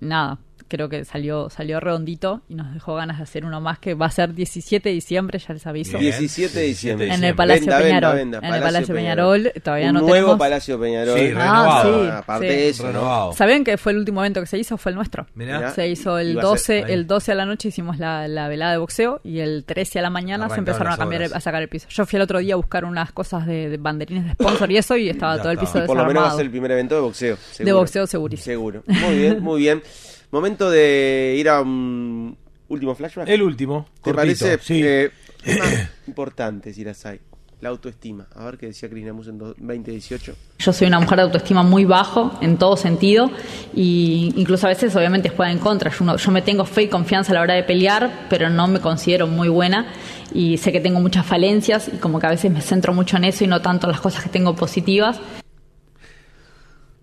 nada creo que salió salió redondito y nos dejó ganas de hacer uno más que va a ser 17 de diciembre ya les aviso 17 de diciembre. en el Palacio Venda, venda, Peñarol venda, en el Palacio Peñarol todavía Un no nuevo tenemos Palacio Peñarol. Sí, renovado. Ah, sí, Aparte sí. de eso, ¿no? Renovado. ¿Saben que fue el último evento que se hizo? Fue el nuestro. Mirá. Se hizo el Iba a 12, ser- el 12 a la noche hicimos la, la velada de boxeo y el 13 a la mañana se empezaron a cambiar, a sacar el piso. Yo fui el otro día a buscar unas cosas de, de banderines de sponsor y eso y estaba Ya todo el piso Y por lo menos va a ser el primer evento de boxeo. De seguro. boxeo segurísimo. Seguro. Muy bien, muy bien. Momento de ir a un último flashback. El último. ¿Te cortito, parece? Sí. Eh, importante, Sirasai. La autoestima. A ver qué decía Cris Namus en do- 2018. Yo soy una mujer de autoestima muy bajo en todo sentido y incluso a veces obviamente juega en contra. Yo, no- yo me tengo fe y confianza a la hora de pelear, pero no me considero muy buena y sé que tengo muchas falencias y como que a veces me centro mucho en eso y no tanto en las cosas que tengo positivas.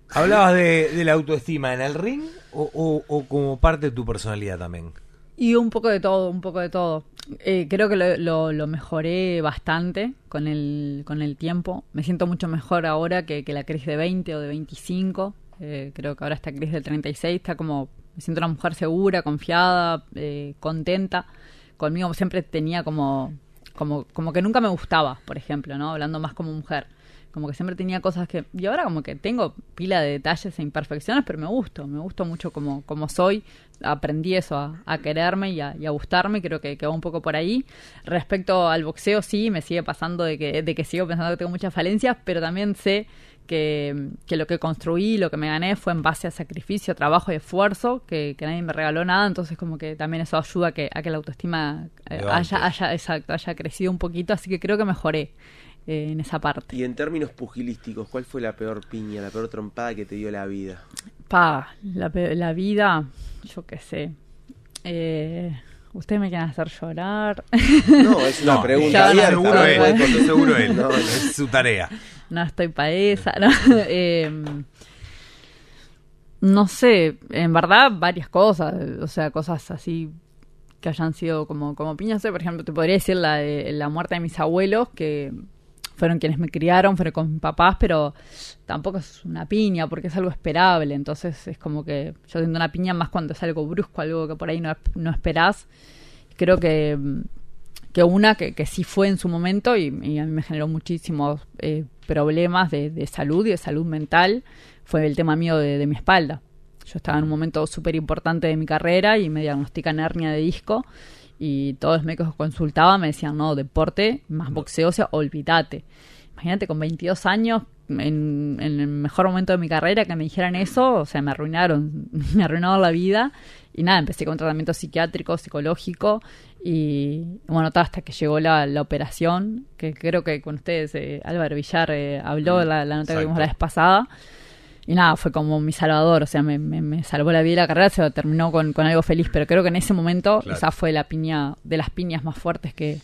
¿Hablabas de, de la autoestima en el ring o, o- como parte de tu personalidad también? Y un poco de todo, un poco de todo. Eh, creo que lo, lo- mejoré bastante con el, con el tiempo. Me siento mucho mejor ahora que, que la Cris de 20 o de 25. Eh, creo que ahora esta Cris de 36 está como... Me siento una mujer segura, confiada, eh, contenta. Conmigo siempre tenía como, como... Como que nunca me gustaba, por ejemplo, ¿no? Hablando más como mujer. Como que siempre tenía cosas que... Y ahora como que tengo pila de detalles e imperfecciones, pero me gusto. Me gusto mucho como, como soy. Aprendí eso, a, a quererme y a, y a gustarme. Creo que, que va un poco por ahí. Respecto al boxeo, sí, me sigue pasando de que, de que sigo pensando que tengo muchas falencias, pero también sé que, que lo que construí, lo que me gané fue en base a sacrificio, trabajo y esfuerzo, que, que nadie me regaló nada, entonces como que también eso ayuda a que, a que la autoestima eh, haya, haya, exacto, haya crecido un poquito, así que creo que mejoré eh, en esa parte. Y en términos pugilísticos, ¿cuál fue la peor piña, la peor trompada que te dio la vida? Pa, la, la vida, yo qué sé. Eh, Ustedes me quieren hacer llorar. No, es una No, pregunta ya, abierta. seguro no él, seguro él. No. Es su tarea. no estoy pa' esa. No, Eh, no sé, en verdad varias cosas, o sea, cosas así que hayan sido como, como piñas. Por ejemplo, te podría decir la, de, la muerte de mis abuelos, que fueron quienes me criaron, fueron con papás, pero tampoco es una piña porque es algo esperable. Entonces es como que yo siento una piña más cuando es algo brusco, algo que por ahí no, no esperás. Creo que, que una que, que sí fue en su momento y, a mí me generó muchísimos eh, problemas de, de salud y de salud mental fue el tema mío de, de mi espalda. yo estaba en un momento súper importante de mi carrera y me diagnostican hernia de disco y todos los médicos que consultaba me decían, no, deporte más boxeo, o sea, olvídate. Imagínate, con 22 años, en, en el mejor momento de mi carrera, que me dijeran eso, o sea, me arruinaron, me arruinaron la vida. Y nada, empecé con tratamiento psiquiátrico, psicológico, y bueno, todo hasta que llegó la, la operación, que creo que con ustedes, eh, Álvaro Villar eh, habló, la, la nota que vimos la vez pasada. Y nada, fue como mi salvador, o sea, me, me, me salvó la vida y la carrera, se terminó con, con algo feliz, pero creo que en ese momento Claro. esa fue la piña, de las piñas más fuertes que,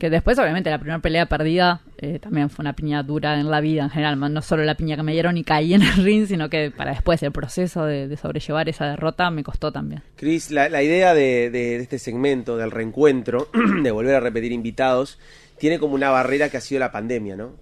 que después, obviamente, la primera pelea perdida eh, también fue una piña dura en la vida en general, no solo la piña que me dieron y caí en el ring, sino que para después el proceso de, de sobrellevar esa derrota me costó también. Cris, la, la idea de, de- de este segmento, del reencuentro, de volver a repetir invitados, tiene como una barrera que ha sido la pandemia, ¿no?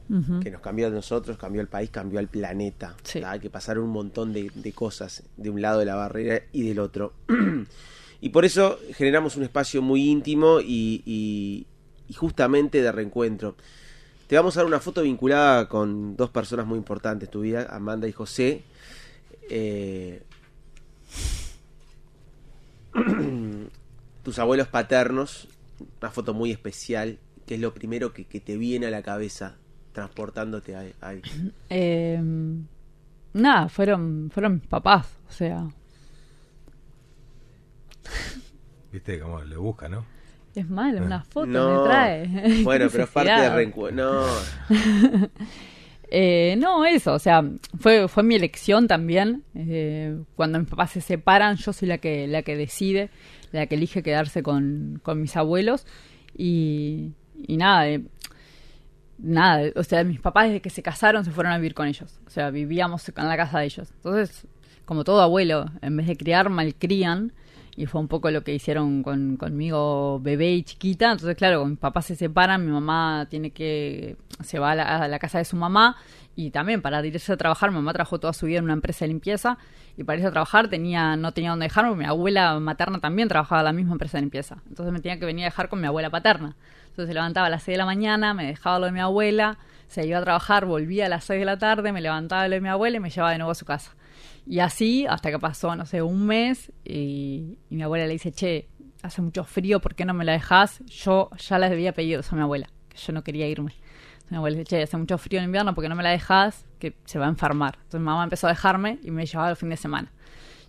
Que nos cambió a nosotros, cambió al país, cambió al planeta. Sí. Hay que pasar un montón de, de cosas de un lado de la barrera y del otro. y por eso generamos un espacio muy íntimo y, y- y justamente de reencuentro. Te vamos a dar una foto vinculada con dos personas muy importantes en tu vida, Amanda y José. Eh, tus abuelos paternos, una foto muy especial, que es lo primero que, que te viene a la cabeza transportándote a- ahí. Eh, nada, fueron, fueron mis papás, o sea, Viste cómo le busca, ¿no? Es mal, una foto No. me trae. Bueno, pero es parte del reencuentro. No, Eh, no, eso, o sea, fue, fue mi elección también. Eh, cuando mis papás se separan, yo soy la que, la que decide, la que elige quedarse con, con mis abuelos. Y, y nada, eh, nada, o sea, mis papás desde que se casaron se fueron a vivir con ellos. O sea, vivíamos en la casa de ellos. Entonces, como todo abuelo, en vez de criar, malcrían. Y fue un poco lo que hicieron con, conmigo bebé y chiquita. Entonces, claro, mis papás se separan, mi mamá tiene que. se va a la, casa de su mamá. Y también para irse a trabajar, mi mamá trabajó toda su vida en una empresa de limpieza. Y para irse a trabajar tenía, no tenía dónde dejarme. Mi abuela materna también trabajaba en la misma empresa de limpieza. Entonces me tenía que venir a dejar con mi abuela paterna. Entonces se levantaba a las 6 de la mañana, me dejaba lo de mi abuela, se iba a trabajar, volvía a las 6 de la tarde, me levantaba lo de mi abuela y me llevaba de nuevo a su casa. Y así hasta que pasó, no sé, un mes y, mi abuela le dice, che, hace mucho frío, ¿por qué no me la dejas? Yo ya les había pedido a mi abuela, que yo no quería irme. Entonces mi abuela dice, che, hace mucho frío en invierno, ¿por qué no me la dejas? Que se va a enfermar. Entonces mi mamá empezó a dejarme y me llevaba el fin de semana.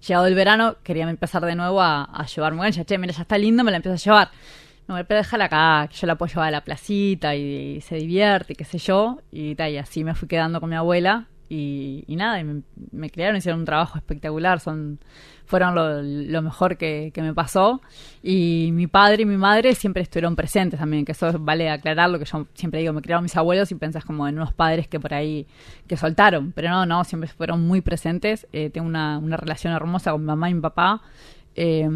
Llegado el verano, quería empezar de nuevo a, a llevarme con ella. Che, mira, ya está lindo, me la empiezo a llevar. No, pero déjala acá, que yo la puedo llevar a la placita y, y se divierte, qué sé yo. Y, tal, y así me fui quedando con mi abuela. Y, y nada, y me, me criaron, hicieron un trabajo espectacular. Son, fueron lo, lo mejor que, me pasó. Y mi padre y mi madre siempre estuvieron presentes también, que eso vale aclararlo, que yo siempre digo, me criaron mis abuelos y pensás como en unos padres que por ahí, que soltaron. Pero no, no, siempre fueron muy presentes. Eh, tengo una, relación hermosa con mi mamá y mi papá. Eh,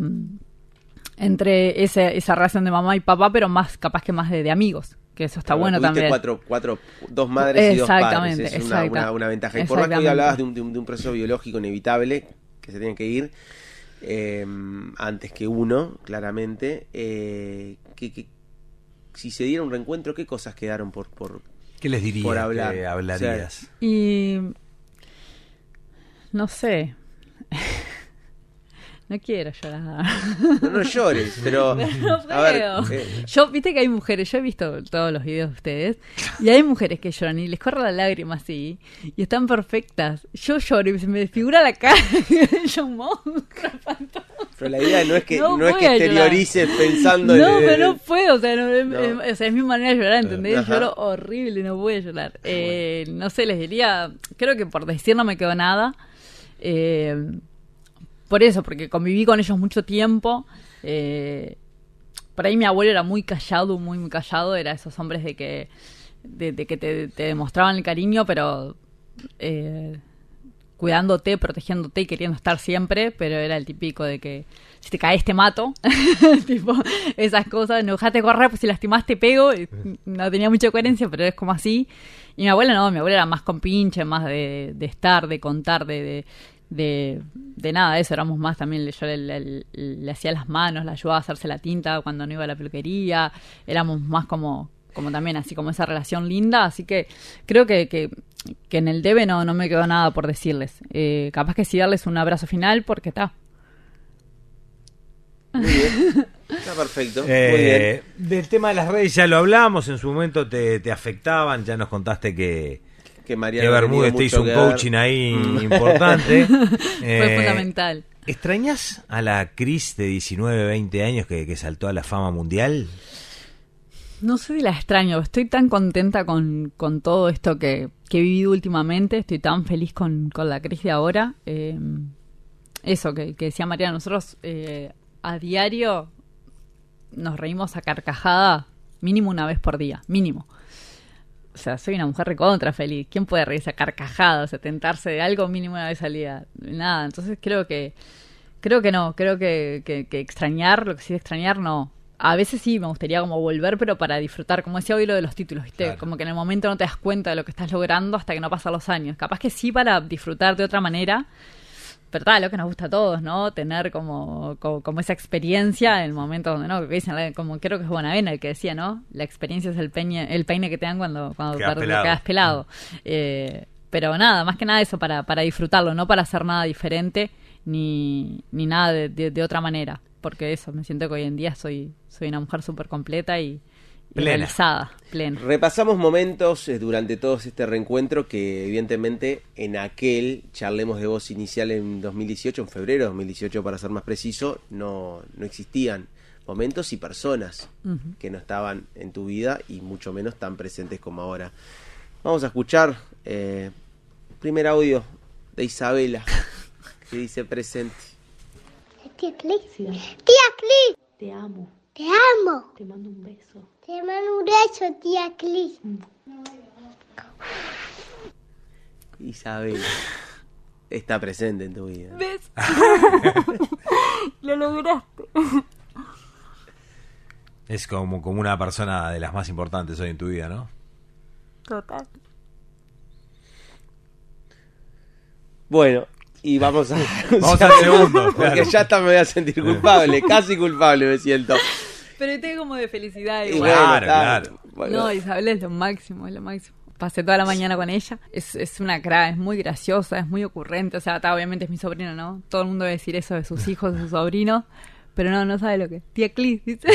entre ese- esa relación de mamá y papá, pero más capaz que más de, de amigos, que eso está Pero bueno tuviste también. Cuatro, cuatro, dos madres y dos padres. Exactamente, Es una, una- una ventaja. Y por más que hoy hablabas de un, de un- de un proceso biológico inevitable, que se tiene que ir eh, antes que uno, claramente, eh, que, que- si se diera un reencuentro, ¿qué cosas quedaron por, por, ¿Qué les dirías? por hablar? ¿Qué hablarías? Y no sé. No quiero llorar. No, no llores, pero... no a ver, puedo. eh, Yo, viste que hay mujeres, yo he visto todos los videos de ustedes, y hay mujeres que lloran y les corre la lágrima así, y están perfectas. Yo lloro y se me desfigura la cara, yo monstruo. pero la idea no es que, No no, es que llorar. exteriorices pensando No, en... pero no puedo, o sea, no, es- No. es- o sea, es mi manera de llorar, ¿entendés? Ajá. Lloro horrible, no a llorar. Eh, No sé, les diría, creo que por decir no me quedó nada. Eh, por eso, porque conviví con ellos mucho tiempo. Eh, por ahí mi abuelo era muy callado, muy, muy callado. Era esos hombres de que, de, de que te, demostraban el cariño, pero eh, cuidándote, protegiéndote y queriendo estar siempre. Pero era el típico de que si te caes te mato. tipo, esas cosas. No dejate correr, pues si lastimas te pego. No tenía mucha coherencia, pero es como así. Y mi abuela no, mi abuela era más compinche, más de, estar, de contar, de, de, de nada de eso. Éramos más también, yo le, le- le hacía las manos, la ayudaba a hacerse la tinta cuando no iba a la peluquería. Éramos más como, como también así como esa relación linda. Así que creo que, que que en el debe no, no me quedó nada por decirles. Eh, capaz que sí darles un abrazo final porque está. Muy bien. Está perfecto. Eh, Muy bien. Del tema de las redes ya lo hablamos, en su momento te, te afectaban, ya nos contaste que, Que que Mariano Bermúdez te hizo un coaching ahí Mm. importante. Fue Eh, fundamental. ¿Extrañas a la Cris de 19, 20 años que, que saltó a la fama mundial? No sé si la extraño, estoy tan contenta con, con todo esto que, que he vivido últimamente, estoy tan feliz con, con la crisis de ahora. Eh, eso que, que decía María, nosotros eh, a diario nos reímos a carcajada mínimo una vez por día, mínimo. O sea, soy una mujer recontra feliz. ¿Quién puede reírse a carcajadas, o sea, tentarse de algo mínimo una vez al día? Nada, entonces creo que creo que no, creo que, que, que extrañar, lo que sí extrañar, no. A veces sí me gustaría como volver, pero para disfrutar, como decía hoy lo de los títulos, ¿viste? Claro. Como que en el momento no te das cuenta de lo que estás logrando hasta que no pasan los años. Capaz que sí para disfrutar de otra manera, tal, lo que nos gusta a todos, ¿no? Tener como, como, como esa experiencia en el momento donde, ¿no? Que dicen, eh, como creo que es Bonavena el que decía, ¿no? La experiencia es el peine, el peine que te dan cuando, cuando Quedas pelado. quedas pelado. Eh, pero nada, más que nada eso, para, para disfrutarlo, no para hacer nada diferente ni, ni nada de, de- de otra manera. Porque eso, me siento que hoy en día soy, soy una mujer súper completa y Plena. realizada, plena. Repasamos momentos eh, durante todo este reencuentro que evidentemente en aquel charlemos de voz inicial en 2018, en febrero de 2018 para ser más preciso, no, no existían momentos y personas que no estaban en tu vida y mucho menos tan presentes como ahora. Vamos a escuchar eh, primer audio de Isabela que dice presente. Tía Clis. Tía Clis. Te amo. Te amo. Te mando un beso. Te mando un beso, tía Clis. Isabela está presente en tu vida. ¿Ves? Lo lograste. Es como, como una persona de las más importantes hoy en tu vida, ¿no? Total. Bueno, y vamos a. Vamos al segundo, Porque claro. ya hasta me voy a sentir culpable, casi culpable me siento. Pero tengo como de felicidad. Igual. Claro, claro. bueno. No, Isabel es lo máximo, es lo máximo. Pasé toda la mañana con ella. Es, es una cra, es muy graciosa, es muy ocurrente. O sea, ta, obviamente es mi sobrino, ¿no? Todo el mundo debe decir eso de sus hijos, de sus sobrinos. Pero no, no sabe lo que es. Tía Clis, dice.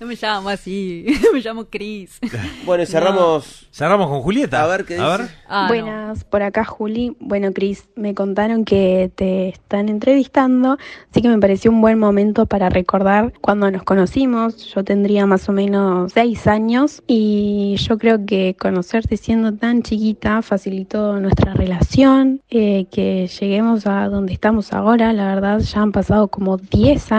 no me llamo así. me llamo Cris. Bueno, y cerramos. Cerramos con Julieta. A ver qué A dice. ver. Ah, no. Buenas, por acá Juli. Bueno, Cris, me contaron que te están entrevistando, así que me pareció un buen momento para recordar cuando nos conocimos. Yo tendría más o menos seis años y yo creo que conocerte siendo tan chiquita facilitó nuestra relación, eh, que lleguemos a donde estamos ahora. La verdad, ya han pasado como 10 años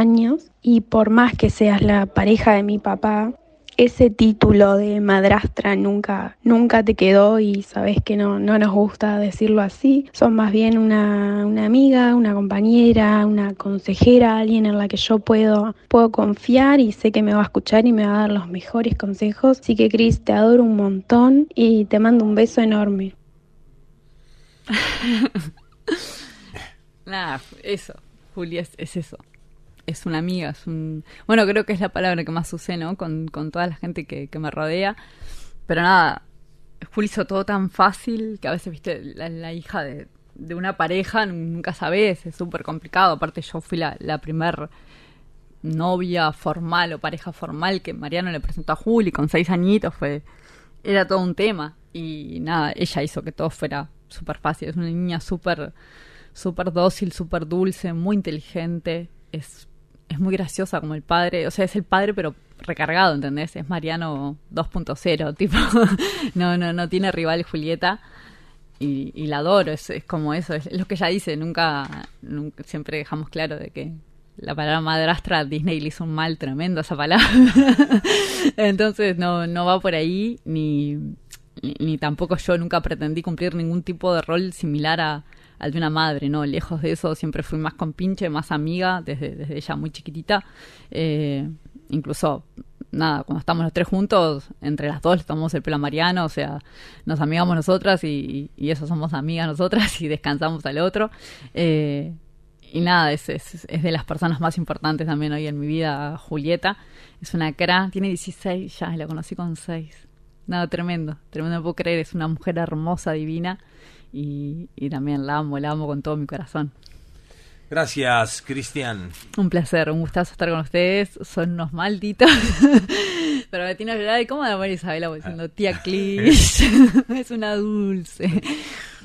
y por más que seas la pareja de mi papá, ese título de madrastra nunca, nunca te quedó y sabes que no, no nos gusta decirlo así. Son más bien una, una amiga, una compañera, una consejera, alguien en la que yo puedo, puedo confiar y sé que me va a escuchar y me va a dar los mejores consejos. Así que Cris, te adoro un montón y te mando un beso enorme. Nada, eso. Julia es, es eso. Es una amiga, es un... Bueno, creo que es la palabra que más usé, ¿no? Con, con toda la gente que, que me rodea. Pero nada, Juli hizo todo tan fácil que a veces, viste, la, la hija de, de una pareja nunca sabes, es súper complicado. Aparte yo fui la, la primer novia formal o pareja formal que Mariano le presentó a Juli con seis añitos, fue... Era todo un tema. Y nada, ella hizo que todo fuera súper fácil. Es una niña súper súper dócil, súper dulce, muy inteligente, es, es muy graciosa como el padre, o sea, es el padre pero recargado, ¿entendés? Es Mariano 2.0, tipo, no, no, no tiene rival Julieta y, la adoro, es, es como eso, es, lo que ella dice, nunca, nunca, siempre dejamos claro de que la palabra madrastra Disney le hizo un mal tremendo a esa palabra, entonces no, no va por ahí, ni, ni, ni tampoco yo nunca pretendí cumplir ningún tipo de rol similar a al de una madre, ¿no? Lejos de eso, siempre fui más compinche, más amiga, desde, desde ella muy chiquitita. Eh, incluso, nada, cuando estamos los tres juntos, entre las dos le tomamos el pelo a Mariano, o sea, nos amigamos nosotras y, y eso, somos amigas nosotras y descansamos al otro. Eh, y nada, es, es, es, de las personas más importantes también hoy en mi vida, Julieta. Es una cara, tiene 16 ya, la conocí con 6. No, tremendo, tremendo, no puedo creer, es una mujer hermosa, divina y, y también la amo, la amo con todo mi corazón. Gracias, Cristian. Un placer, un gustazo estar con ustedes, son unos malditos. Pero ¿y cómo de María Isabela voy diciendo tía Clis? es una dulce.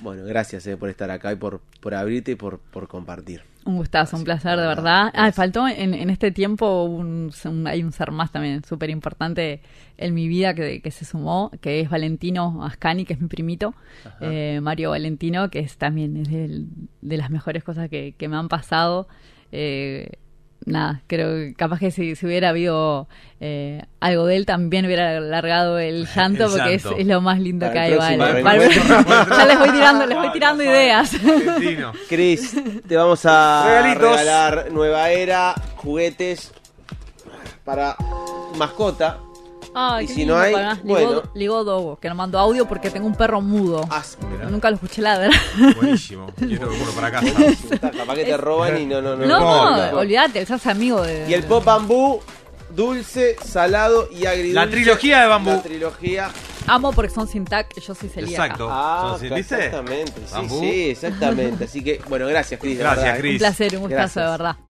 Bueno, gracias eh, por estar acá y por, por abrirte y por, por compartir. Un gustazo, un placer, de verdad. Ah, faltó en, en este tiempo, un, un- hay un ser más también súper importante en mi vida que, que se sumó, que es Valentino Ascani, que es mi primito, eh, Mario Valentino, que es también es del- de las mejores cosas que, que me han pasado. Eh, nada, creo que capaz que si, si hubiera habido eh, algo de él, también hubiera largado el llanto, El porque es, llanto. es lo más lindo Para que hay. próximo Vale. ya les voy tirando, les voy tirando ideas. Cris, te vamos a Regalitos. regalar nueva era, juguetes para mascota. Ay, Y si no hay, bueno. Dogo, que nos mandó audio porque tengo un perro mudo. mirá. Nunca lo escuché ladrar. Buenísimo. Quiero uno para casa. Está, capaz que te roban y no, no, no. No, importa. no, olvídate, sos amigo de. Y el pop bambú, dulce, salado y agridulce. La trilogía de bambú. La trilogía. Amo porque son sin tac, yo soy celíaca. Exacto. Ah, ¿Son- exactamente. Sí, sí, exactamente. Así que, bueno, gracias, Cris. Gracias, ¿eh? Cris. Un placer, un gustazo, de verdad.